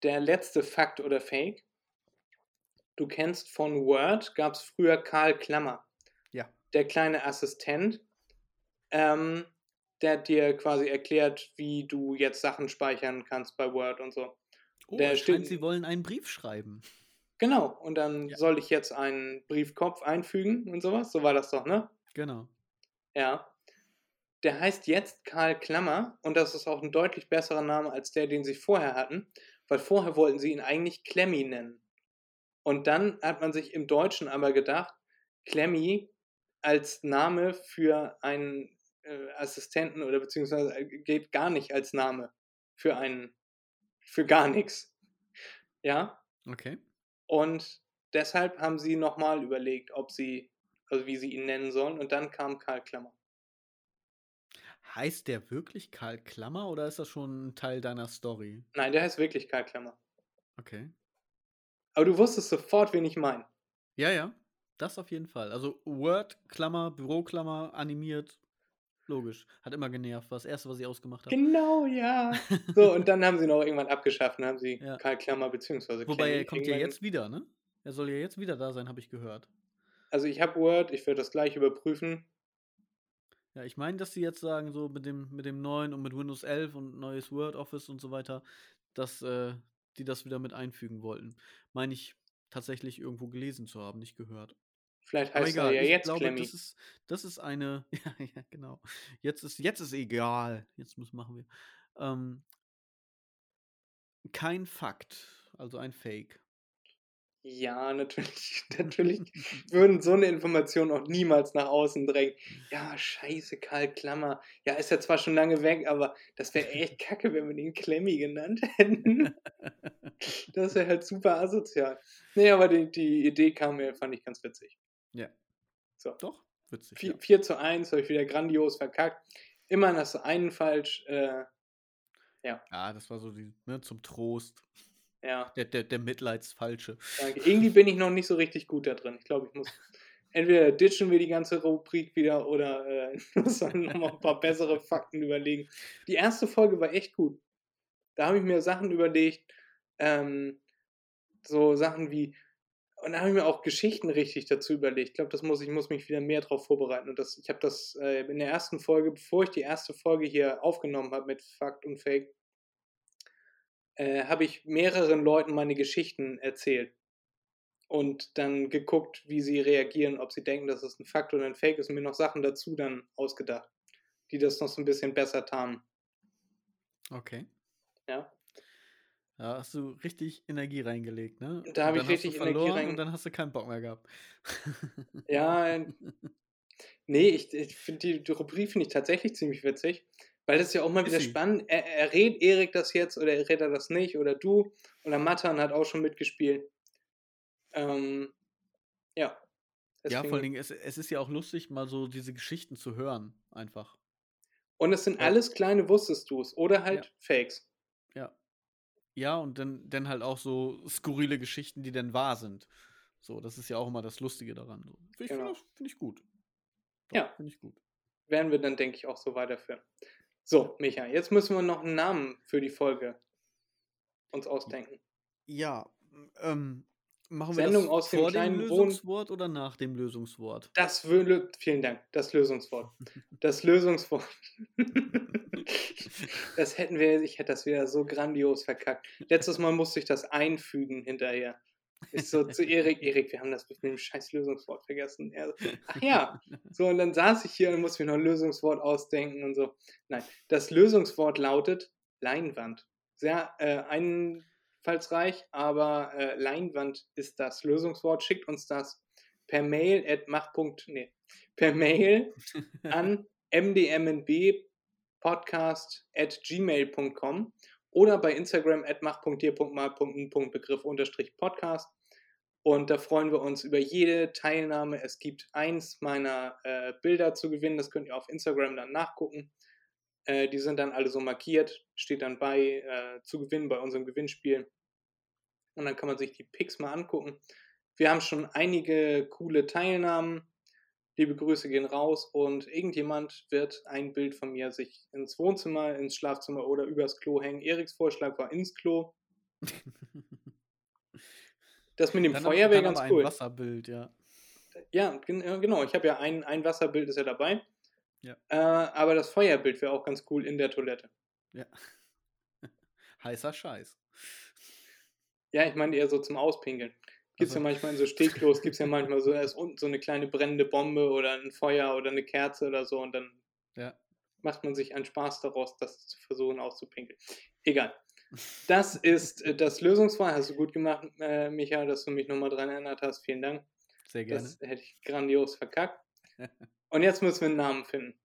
Der letzte Fakt oder Fake. Du kennst von Word, gab es früher Karl Klammer. ja. der kleine Assistent, ähm, der dir quasi erklärt, wie du jetzt Sachen speichern kannst bei Word und so. Oh, Der scheint, sie wollen einen Brief schreiben. Genau, und dann Ja. soll ich jetzt einen Briefkopf einfügen und sowas. So war das doch, ne? Genau. Ja. Der heißt jetzt Karl Klammer und das ist auch ein deutlich besserer Name als der, den sie vorher hatten, weil vorher wollten sie ihn eigentlich Klemmi nennen. Und dann hat man sich im Deutschen aber gedacht, Klemmi als Name für einen äh, Assistenten oder beziehungsweise äh, geht gar nicht als Name für einen, für gar nichts. Ja. Okay. Und deshalb haben sie nochmal überlegt, ob sie, also wie sie ihn nennen sollen. Und dann kam Karl Klammer. Heißt der wirklich Karl Klammer oder ist das schon ein Teil deiner Story? Nein, der heißt wirklich Karl Klammer. Okay. Aber du wusstest sofort, wen ich meine. Ja, ja. Das auf jeden Fall. Also Word, Klammer, Büroklammer, animiert. Logisch. Hat immer genervt. War das erste, was ich ausgemacht habe. Genau, ja. [laughs] So, und dann haben sie noch irgendwann abgeschafft. Dann haben sie Ja. Karl Klammer beziehungsweise Wobei Klemmi er kommt ja jetzt wieder, ne? Er soll ja jetzt wieder da sein, habe ich gehört. Also ich habe Word, ich werde das gleich überprüfen. Ja, ich meine, dass sie jetzt sagen, so mit dem, mit dem neuen und mit Windows 11 und neues Word Office und so weiter, dass äh, die das wieder mit einfügen wollten. Meine ich tatsächlich irgendwo gelesen zu haben, nicht gehört. Vielleicht heißt egal, er ja jetzt glaube, Klemmi. das ist, das ist eine, [laughs] ja, ja, genau. Jetzt ist, jetzt ist egal. Jetzt müssen machen wir. Ähm, kein Fakt, also ein Fake. Ja, natürlich, [laughs] natürlich würden so eine Information auch niemals nach außen drängen. Ja, scheiße, Karl Klammer. Ja, ist ja zwar schon lange weg, aber das wäre echt [laughs] kacke, wenn wir den Klemmi genannt [laughs] hätten. Das wäre halt super asozial. Nee, aber die, die Idee kam mir, fand ich ganz witzig. Ja. So. Doch, witzig. 4, ja. 4 zu 1 habe ich wieder grandios verkackt. Immerhin hast du einen falsch. Äh, ja, das war so die, ne, zum Trost. Ja, Der, der, der Mitleidsfalsche. danke. Irgendwie bin ich noch nicht so richtig gut da drin. Ich glaube, ich muss. Entweder ditchen wir die ganze Rubrik wieder oder äh, [laughs] muss dann nochmal ein paar bessere Fakten überlegen. Die erste Folge war echt gut. Da habe ich mir Sachen überlegt, ähm, so Sachen wie, und da habe ich mir auch Geschichten richtig dazu überlegt. Ich glaube, das muss ich muss mich wieder mehr darauf vorbereiten. Und das, ich habe das äh, in der ersten Folge, bevor ich die erste Folge hier aufgenommen habe mit Fakt und Fake, äh, habe ich mehreren Leuten meine Geschichten erzählt und dann geguckt, wie sie reagieren, ob sie denken, dass es ein Fakt oder ein Fake ist und mir noch Sachen dazu dann ausgedacht, die das noch so ein bisschen besser tarnen. Okay. Ja. Da hast du richtig Energie reingelegt, ne? Da habe ich richtig Energie verloren rein- Und dann hast du keinen Bock mehr gehabt. Ja, [laughs] nee, ich, ich finde die, die Rubrik finde ich tatsächlich ziemlich witzig, weil das ist ja auch mal Ist wieder sie. spannend. Er, er redet Erik das jetzt oder er redet das nicht oder du oder Matan hat auch schon mitgespielt. Ähm, ja. Ja, vor allen Deswegen- Dingen, es, es ist ja auch lustig, mal so diese Geschichten zu hören, einfach. Und es sind Ja. alles kleine Wusstest du's oder halt Ja. Fakes. Ja. Ja, und dann, dann halt auch so skurrile Geschichten, die dann wahr sind. So, das ist ja auch immer das Lustige daran. So. Ich Genau. finde find ich gut. Ja. Finde ich gut. Werden wir dann, denke ich, auch so weiterführen. So, Micha, jetzt müssen wir noch einen Namen für die Folge uns ausdenken. Ja, ähm, machen wir Sendung das aus dem vor dem Wohn- Lösungswort oder nach dem Lösungswort? Das würde, vielen Dank, das Lösungswort. [laughs] Das Lösungswort. [laughs] das hätten wir, ich hätte das wieder so grandios verkackt. Letztes Mal musste ich das einfügen hinterher. Ich so zu Erik, Erik, wir haben das mit dem scheiß Lösungswort vergessen. Er, ach ja, [laughs] so und dann saß ich hier und musste mir noch ein Lösungswort ausdenken und so. Nein, das Lösungswort lautet Leinwand. Sehr äh, einfallsreich, aber äh, Leinwand ist das Lösungswort. Schickt uns das per Mail at mach. Nee, per Mail [laughs] an mdmnbpodcast at gmail.com oder bei Instagram at mach.dir.mal.begriff unterstrich Podcast. Und da freuen wir uns über jede Teilnahme. Es gibt eins meiner äh, Bilder zu gewinnen. Das könnt ihr auf Instagram dann nachgucken. Äh, die sind dann alle so markiert. Steht dann bei äh, zu gewinnen bei unserem Gewinnspiel. Und dann kann man sich die Pics mal angucken. Wir haben schon einige coole Teilnahmen. Liebe Grüße gehen raus und irgendjemand wird ein Bild von mir sich ins Wohnzimmer, ins Schlafzimmer oder übers Klo hängen. Eriks Vorschlag war ins Klo. [laughs] Das mit dem Dann Feuer wäre dann ganz cool. Ein Wasserbild, ja. Ja, ja, genau. Ich habe ja ein, ein Wasserbild ist ja dabei. Ja. Äh, aber das Feuerbild wäre auch ganz cool in der Toilette. ja. [laughs] Heißer Scheiß. Ja, ich meine eher so zum Auspinkeln. Gibt es Also- ja manchmal in so Stehklos, gibt es ja manchmal so, ist unten so eine kleine brennende Bombe oder ein Feuer oder eine Kerze oder so und dann Ja. macht man sich einen Spaß daraus, das zu versuchen auszupinkeln. Egal. Das ist äh, das Lösungswahl. Hast du gut gemacht, äh, Micha, dass du mich nochmal dran erinnert hast. Vielen Dank. Sehr gerne. Das hätte ich grandios verkackt. [laughs] Und jetzt müssen wir einen Namen finden.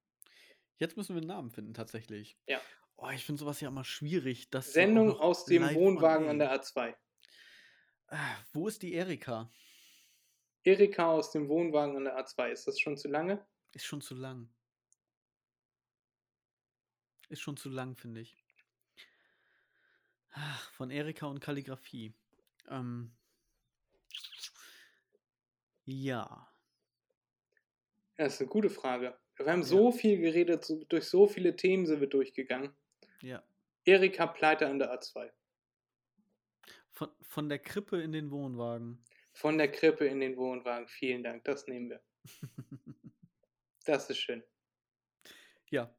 Jetzt müssen wir einen Namen finden, tatsächlich. Ja. Oh, ich finde sowas ja immer schwierig. Sendung aus dem Wohnwagen an der A2. Wo ist die Erika? Erika aus dem Wohnwagen an der A2. Ist das schon zu lange? Ist schon zu lang. Ist schon zu lang, finde ich. Ach, von Erika und Kalligrafie. Ähm. Ja. Das ist eine gute Frage. Wir haben so viel geredet, durch so viele Themen sind wir durchgegangen. Ja. Erika pleite an der A2. Von, von der Krippe in den Wohnwagen. Von der Krippe in den Wohnwagen. Vielen Dank, das nehmen wir. [laughs] Das ist schön. ja.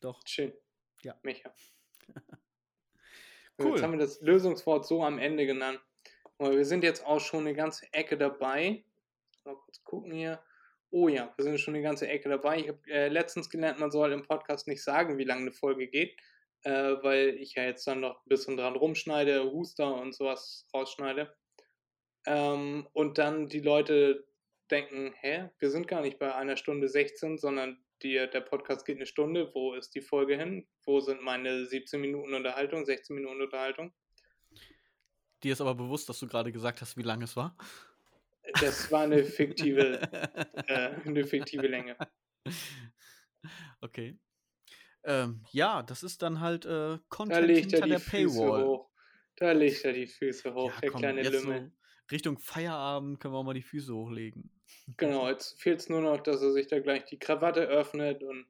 Doch. Schön. Ja. Micha. [laughs] Cool. Jetzt haben wir das Lösungswort so am Ende genannt. Aber wir sind jetzt auch schon eine ganze Ecke dabei. Mal kurz gucken hier. Oh ja, wir sind schon eine ganze Ecke dabei. Ich habe äh, letztens gelernt, man soll im Podcast nicht sagen, wie lange eine Folge geht, äh, weil ich ja jetzt dann noch ein bisschen dran rumschneide, Huster und sowas rausschneide. Ähm, und dann die Leute denken, hä, wir sind gar nicht bei einer Stunde 16, sondern die, der Podcast geht eine Stunde. Wo ist die Folge hin? Wo sind meine 17 Minuten Unterhaltung, 16 Minuten Unterhaltung? Dir ist aber bewusst, dass du gerade gesagt hast, wie lang es war. Das war eine fiktive, [laughs] äh, eine fiktive Länge. Okay. Ähm, ja, das ist dann halt äh, Da Content legt er hinter die der Füße Paywall. hoch. Da legt er die Füße hoch, Ja, der komm, kleine Lümmel. so Richtung Feierabend können wir auch mal die Füße hochlegen. Genau, jetzt fehlt es nur noch, dass er sich da gleich die Krawatte öffnet und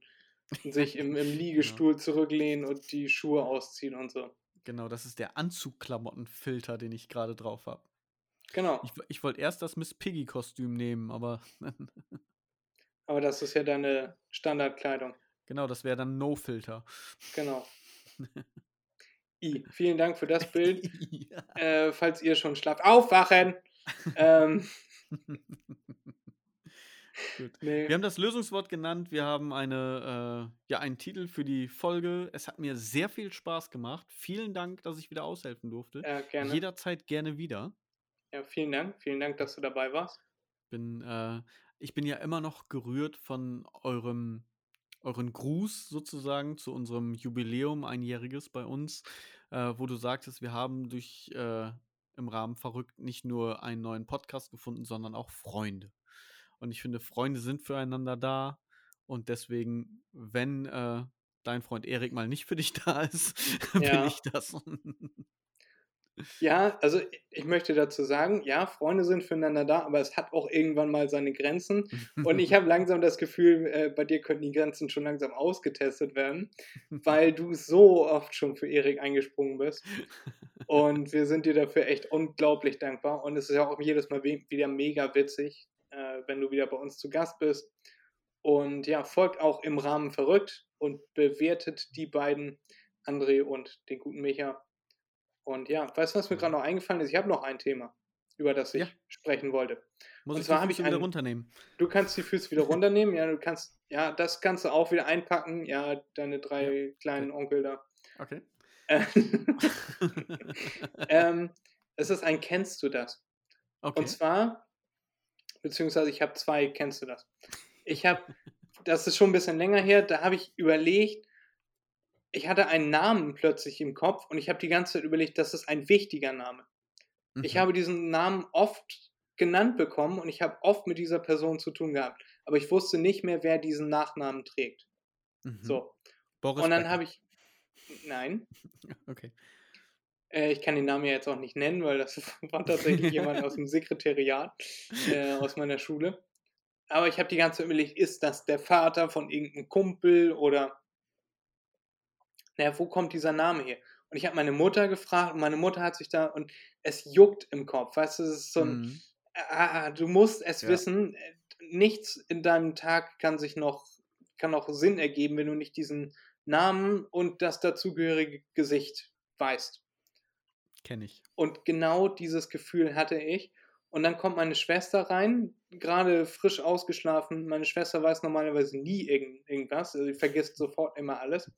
sich im, im [laughs] Liegestuhl zurücklehnen und die Schuhe ausziehen und so. Genau, das ist der Anzugklamottenfilter, den ich gerade drauf habe. Genau, Ich, ich wollte erst das Miss Piggy-Kostüm nehmen, aber [laughs] aber das ist ja deine Standardkleidung. Genau, das wäre dann No-Filter. Genau. [laughs] I, vielen Dank für das Bild. [laughs] ja. Äh, falls ihr schon schlaft, aufwachen! ähm, [laughs] nee. Wir haben das Lösungswort genannt, wir haben eine, äh, ja, einen Titel für die Folge. Es hat mir sehr viel Spaß gemacht. Vielen Dank, dass ich wieder aushelfen durfte. Ja, gerne. Jederzeit gerne wieder. Ja, vielen Dank. Vielen Dank, dass du dabei warst. Bin, äh, ich bin ja immer noch gerührt von eurem, euren Gruß sozusagen zu unserem Jubiläum, einjähriges bei uns, äh, wo du sagtest, wir haben durch äh, im Rahmen verrückt nicht nur einen neuen Podcast gefunden, sondern auch Freunde. Und ich finde, Freunde sind füreinander da. Und deswegen, wenn äh, dein Freund Erik mal nicht für dich [laughs] da ist, [laughs] Ja. bin ich das. [laughs] Ja, also ich möchte dazu sagen, ja, Freunde sind füreinander da, aber es hat auch irgendwann mal seine Grenzen. Und ich habe langsam das Gefühl, äh, bei dir könnten die Grenzen schon langsam ausgetestet werden, weil du so oft schon für Erik eingesprungen bist. Und wir sind dir dafür echt unglaublich dankbar. Und es ist ja auch jedes Mal wieder mega witzig, äh, wenn du wieder bei uns zu Gast bist. Und ja, folgt auch im Rahmen verrückt und bewertet die beiden, André und den guten Micha. Und ja, weißt du, was mir gerade noch eingefallen ist? Ich habe noch ein Thema, über das ich ja. sprechen wollte. Muss und ich zwar die Füße wieder einen, runternehmen? Du kannst die Füße wieder [laughs] runternehmen, ja, du kannst, ja, das kannst du auch wieder einpacken, ja, deine drei ja. kleinen. Onkel da. Okay. [laughs] ähm, es ist ein Kennst du das? Okay. Und zwar, beziehungsweise ich habe zwei Kennst du das? Ich habe, [laughs] das ist schon ein bisschen länger her, da habe ich überlegt, ich hatte einen Namen plötzlich im Kopf und ich habe die ganze Zeit überlegt, das ist ein wichtiger Name. Mhm. Ich habe diesen Namen oft genannt bekommen und ich habe oft mit dieser Person zu tun gehabt, aber ich wusste nicht mehr, wer diesen Nachnamen trägt. Mhm. So. Boris und dann habe ich, nein. [laughs] Okay. Äh, ich kann den Namen ja jetzt auch nicht nennen, weil das [laughs] war tatsächlich jemand aus dem Sekretariat äh, aus meiner Schule. Aber ich habe die ganze Zeit überlegt, ist das der Vater von irgendeinem Kumpel oder naja, wo kommt dieser Name her? Und ich habe meine Mutter gefragt und meine Mutter hat sich da, und es juckt im Kopf, weißt du, es ist so ein, mhm. ah, du musst es ja. wissen, nichts in deinem Tag kann sich noch, kann noch Sinn ergeben, wenn du nicht diesen Namen und das dazugehörige Gesicht weißt. Kenne ich. Und genau dieses Gefühl hatte ich. Und dann kommt meine Schwester rein, gerade frisch ausgeschlafen. Meine Schwester weiß normalerweise nie irgend, irgendwas. Also sie vergisst sofort immer alles.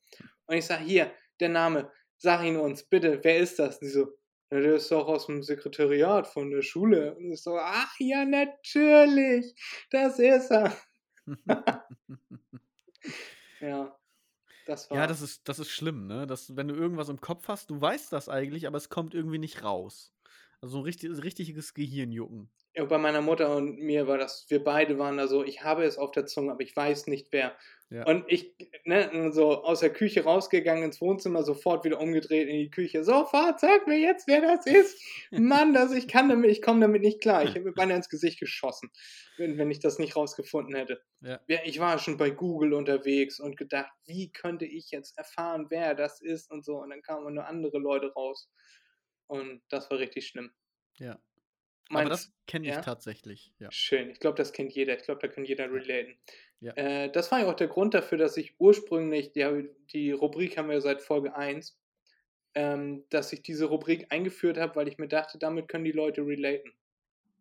Und ich sage, hier, der Name, sag ihn uns, bitte, wer ist das? Und sie so, ja, der ist doch aus dem Sekretariat von der Schule. Und ich so, ach ja, natürlich, das ist er. [laughs] ja. Das war ja, das ist, das ist schlimm, ne? Dass, wenn du irgendwas im Kopf hast, du weißt das eigentlich, aber es kommt irgendwie nicht raus. Also ein richtig, richtiges Gehirnjucken. Ja, bei meiner Mutter und mir war das, wir beide waren da so, ich habe es auf der Zunge, aber ich weiß nicht wer. Ja. Und ich, ne, so aus der Küche rausgegangen ins Wohnzimmer, sofort wieder umgedreht in die Küche. Sofort, sag mir jetzt, wer das ist. Mann, das, ich kann damit, ich komme damit nicht klar. Ich habe mir [laughs] beinahe ins Gesicht geschossen, wenn, wenn ich das nicht rausgefunden hätte. Ja. ja. Ich war schon bei Google unterwegs und gedacht, wie könnte ich jetzt erfahren, wer das ist und so. Und dann kamen nur andere Leute raus. Und das war richtig schlimm. Ja. Meinst, Aber das kenne ich ja? tatsächlich, ja. Schön. Ich glaube, das kennt jeder. Ich glaube, da kann jeder relaten. Ja. Äh, das war ja auch der Grund dafür, dass ich ursprünglich, die, die Rubrik haben wir seit Folge 1, ähm, dass ich diese Rubrik eingeführt habe, weil ich mir dachte, damit können die Leute relaten.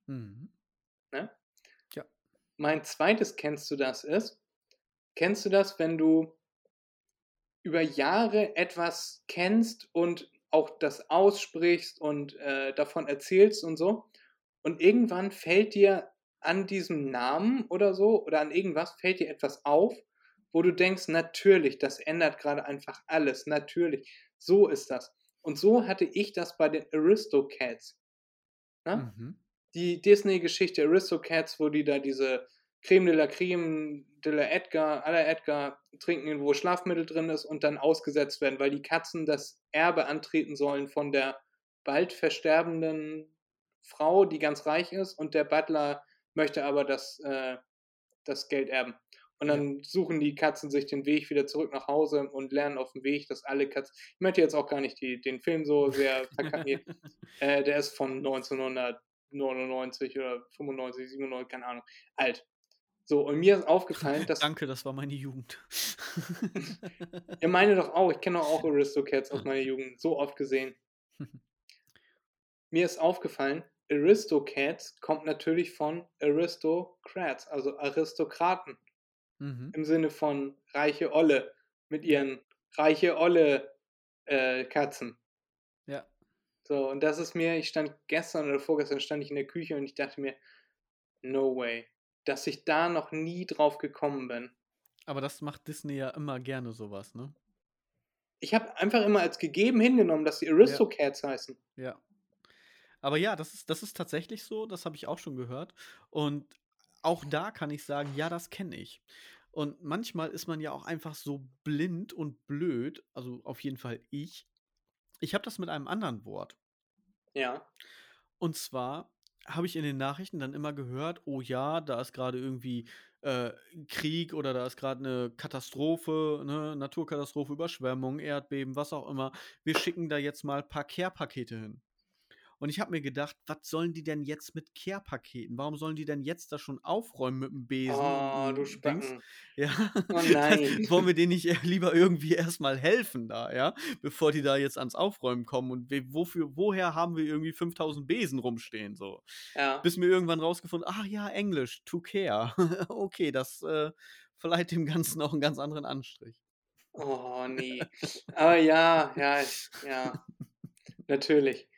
Mhm. Ne? Ja. Mein zweites Kennst du das ist, kennst du das, wenn du über Jahre etwas kennst und auch das aussprichst und äh, davon erzählst und so. Und irgendwann fällt dir an diesem Namen oder so oder an irgendwas, fällt dir etwas auf, wo du denkst, natürlich, das ändert gerade einfach alles. Natürlich, so ist das. Und so hatte ich das bei den Aristocats. Ne? Mhm. Die Disney-Geschichte Aristocats, wo die da diese Creme de la Creme de la Edgar, la Edgar trinken, wo Schlafmittel drin ist und dann ausgesetzt werden, weil die Katzen das Erbe antreten sollen von der bald versterbenden Frau, die ganz reich ist und der Butler möchte aber das, äh, das Geld erben. Und dann ja. suchen die Katzen sich den Weg wieder zurück nach Hause und lernen auf dem Weg, dass alle Katzen. Ich möchte jetzt auch gar nicht die, den Film so sehr verkacken. [laughs] äh, der ist von 1999 oder 95, 97, keine Ahnung. Alt. So, und mir ist aufgefallen, [laughs] dass. Danke, das war meine Jugend. [laughs] Ihr meine doch auch, ich kenne doch auch [laughs] Aristocats aus meiner Jugend, so oft gesehen. mir ist aufgefallen, Aristocats kommt natürlich von Aristocrats, also Aristokraten. Mhm. Im Sinne von reiche Olle mit ihren reiche Olle äh, Katzen. Ja. So, und das ist mir, ich stand gestern oder vorgestern stand ich in der Küche und ich dachte mir, no way dass ich da noch nie drauf gekommen bin. Aber das macht Disney ja immer gerne sowas, ne? Ich habe einfach immer als gegeben hingenommen, dass die Aristocats ja. heißen. Ja. Aber ja, das ist, das ist tatsächlich so, das habe ich auch schon gehört. Und auch da kann ich sagen, ja, das kenne ich. Und manchmal ist man ja auch einfach so blind und blöd, also auf jeden Fall ich. Ich habe das mit einem anderen Wort. Ja. Und zwar habe ich in den Nachrichten dann immer gehört, oh ja, da ist gerade irgendwie äh, Krieg oder da ist gerade eine Katastrophe, ne, Naturkatastrophe, Überschwemmung, Erdbeben, was auch immer. Wir schicken da jetzt mal ein paar Care-Pakete hin. Und ich habe mir gedacht, was sollen die denn jetzt mit Care-Paketen? Warum sollen die denn jetzt da schon aufräumen mit dem Besen? Oh, du? Spacken. [laughs] Ja, Oh [laughs] nein. [laughs] wollen wir denen nicht eher lieber irgendwie erstmal helfen da, ja, bevor die da jetzt ans Aufräumen kommen? Und wofür, woher haben wir irgendwie 5000 Besen rumstehen? So, Ja. bis mir irgendwann rausgefunden, ach ja, Englisch, to care. okay, das äh, verleiht dem Ganzen auch einen ganz anderen Anstrich. Oh nee. Aber ja, ja, ja. Natürlich.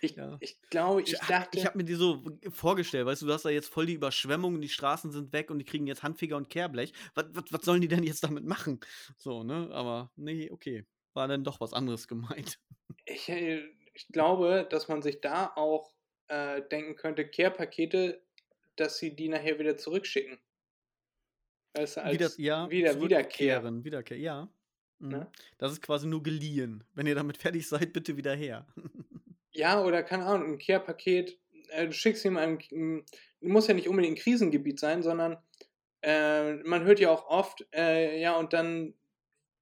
Ich, Ja. ich glaube, ich Ich, hab- dachte. ich habe mir die so vorgestellt, weißt du, du hast da jetzt voll die Überschwemmung, die Straßen sind weg und die kriegen jetzt Handfeger und Kehrblech. Was, was, was sollen die denn jetzt damit machen? So, ne? Aber nee, okay. War dann doch was anderes gemeint. Ich, äh, ich glaube, dass man sich da auch äh, denken könnte, Care-Pakete, dass sie die nachher wieder zurückschicken. Weißt du, als Wieder, ja, wieder, Wiederkehr. zurückkehren, Wiederkehr, ja. Mhm. Ne? Das ist quasi nur geliehen. Wenn ihr damit fertig seid, bitte wieder her. Ja, oder keine Ahnung, ein Care-Paket, äh, du schickst ihm ein, m, muss ja nicht unbedingt ein Krisengebiet sein, sondern äh, man hört ja auch oft, äh, ja, und dann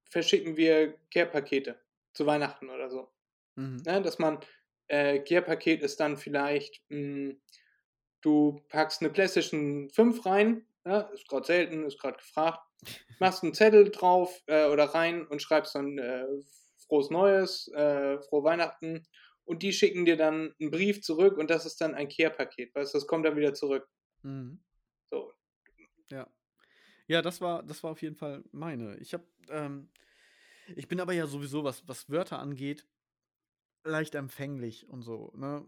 verschicken wir Care-Pakete zu Weihnachten oder so. Mhm. Ne? Dass man, äh, Care-Paket ist dann vielleicht, mh, du packst eine PlayStation 5 rein, ja, ist gerade selten, ist gerade gefragt, [laughs] machst einen Zettel drauf äh, oder rein und schreibst dann äh, frohes Neues, äh, frohe Weihnachten und die schicken dir dann einen Brief zurück und das ist dann ein Care-Paket, weißt du, das kommt dann wieder zurück. Mhm. So. Ja. Ja, das war, das war auf jeden Fall meine. Ich habe, ähm, ich bin aber ja sowieso, was, was Wörter angeht, leicht empfänglich und so, ne?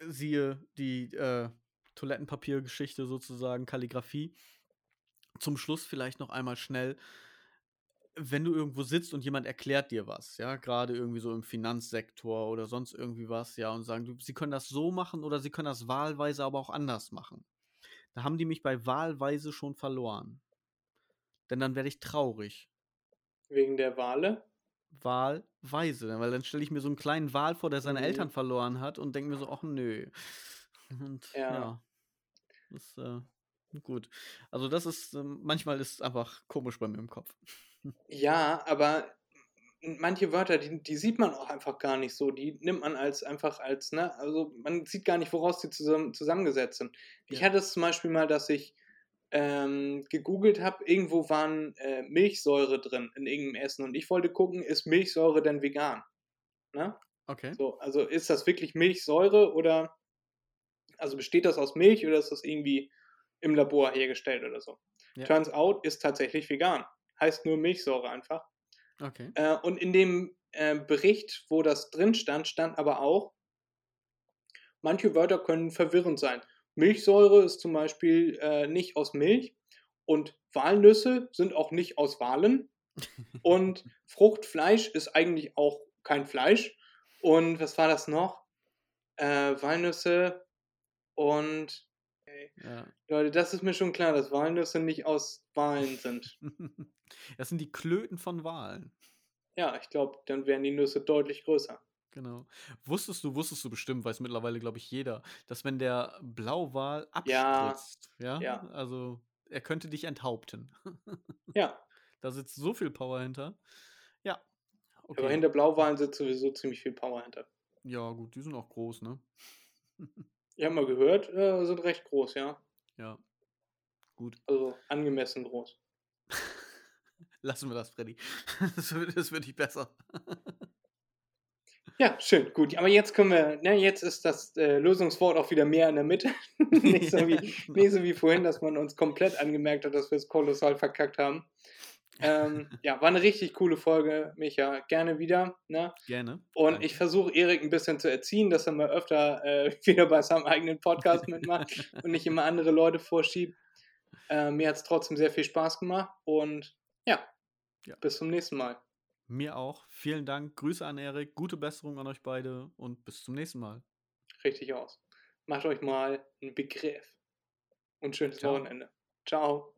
Siehe die äh, Toilettenpapiergeschichte sozusagen, Kalligrafie. Zum Schluss vielleicht noch einmal schnell, wenn du irgendwo sitzt und jemand erklärt dir was, ja, gerade irgendwie so im Finanzsektor oder sonst irgendwie was, ja, und sagen, du, sie können das so machen oder sie können das wahlweise aber auch anders machen. Da haben die mich bei wahlweise schon verloren. Denn dann werde ich traurig. Wegen der Wale. Wahlweise, weil dann stelle ich mir so einen kleinen Wal vor, der seine Mhm. Eltern verloren hat und denke mir so, ach nö. [laughs] Und Ja. ja, das äh, gut. Also das ist, ähm, manchmal ist es einfach komisch bei mir im Kopf. Ja, aber manche Wörter, die, die sieht man auch einfach gar nicht so. Die nimmt man als einfach als, ne, also man sieht gar nicht, woraus die zusammen, zusammengesetzt sind. Ich Ja. hatte es zum Beispiel mal, dass ich ähm, gegoogelt habe, irgendwo waren äh, Milchsäure drin in irgendeinem Essen und ich wollte gucken, ist Milchsäure denn vegan? Ne? Okay. So, also ist das wirklich Milchsäure oder also besteht das aus Milch oder ist das irgendwie im Labor hergestellt oder so? Ja. Turns out ist tatsächlich vegan. Heißt nur Milchsäure einfach. Okay. Äh, und in dem äh, Bericht, wo das drin stand, stand aber auch, manche Wörter können verwirrend sein. Milchsäure ist zum Beispiel äh, nicht aus Milch und Walnüsse sind auch nicht aus Walen [laughs] und Fruchtfleisch ist eigentlich auch kein Fleisch. Und was war das noch? Äh, Walnüsse und Ja. Leute, das ist mir schon klar, dass Walnüsse nicht aus Walen sind. [laughs] Das sind die Klöten von Walen. Ja, ich glaube, dann wären die Nüsse deutlich größer. Genau. Wusstest du, wusstest du bestimmt, weiß mittlerweile, glaube ich, jeder, dass wenn der Blauwal Ja, abspritzt, ja, ja. also er könnte dich enthaupten. [laughs] Ja, Da sitzt so viel Power hinter. Ja, aber okay. hinter Blauwalen sitzt sowieso ziemlich viel Power hinter. Ja, gut, die sind auch groß, ne? [laughs] Ich habe mal gehört, äh, sind recht groß, ja. Ja, gut. Also angemessen groß. [laughs] Lassen wir das, Freddy. [laughs] Das wird, das wird nicht besser. Ja, schön, gut. Aber jetzt können wir, ne, jetzt ist das äh, Lösungswort auch wieder mehr in der Mitte. [laughs] nicht, so wie, nicht so wie vorhin, dass man uns komplett angemerkt hat, dass wir es kolossal verkackt haben. Ähm, ja, war eine richtig coole Folge, Micha. Gerne wieder. Ne? Gerne. Und Danke. ich versuche Erik ein bisschen zu erziehen, dass er mal öfter äh, [laughs] wieder bei seinem eigenen Podcast mitmacht und nicht immer andere Leute vorschiebt. Äh, mir hat es trotzdem sehr viel Spaß gemacht und ja, Ja. bis zum nächsten Mal. Mir auch. Vielen Dank. Grüße an Erik. Gute Besserung an euch beide und bis zum nächsten Mal. Richtig aus. Macht euch mal einen Begriff und schönes Ciao. Wochenende. Ciao.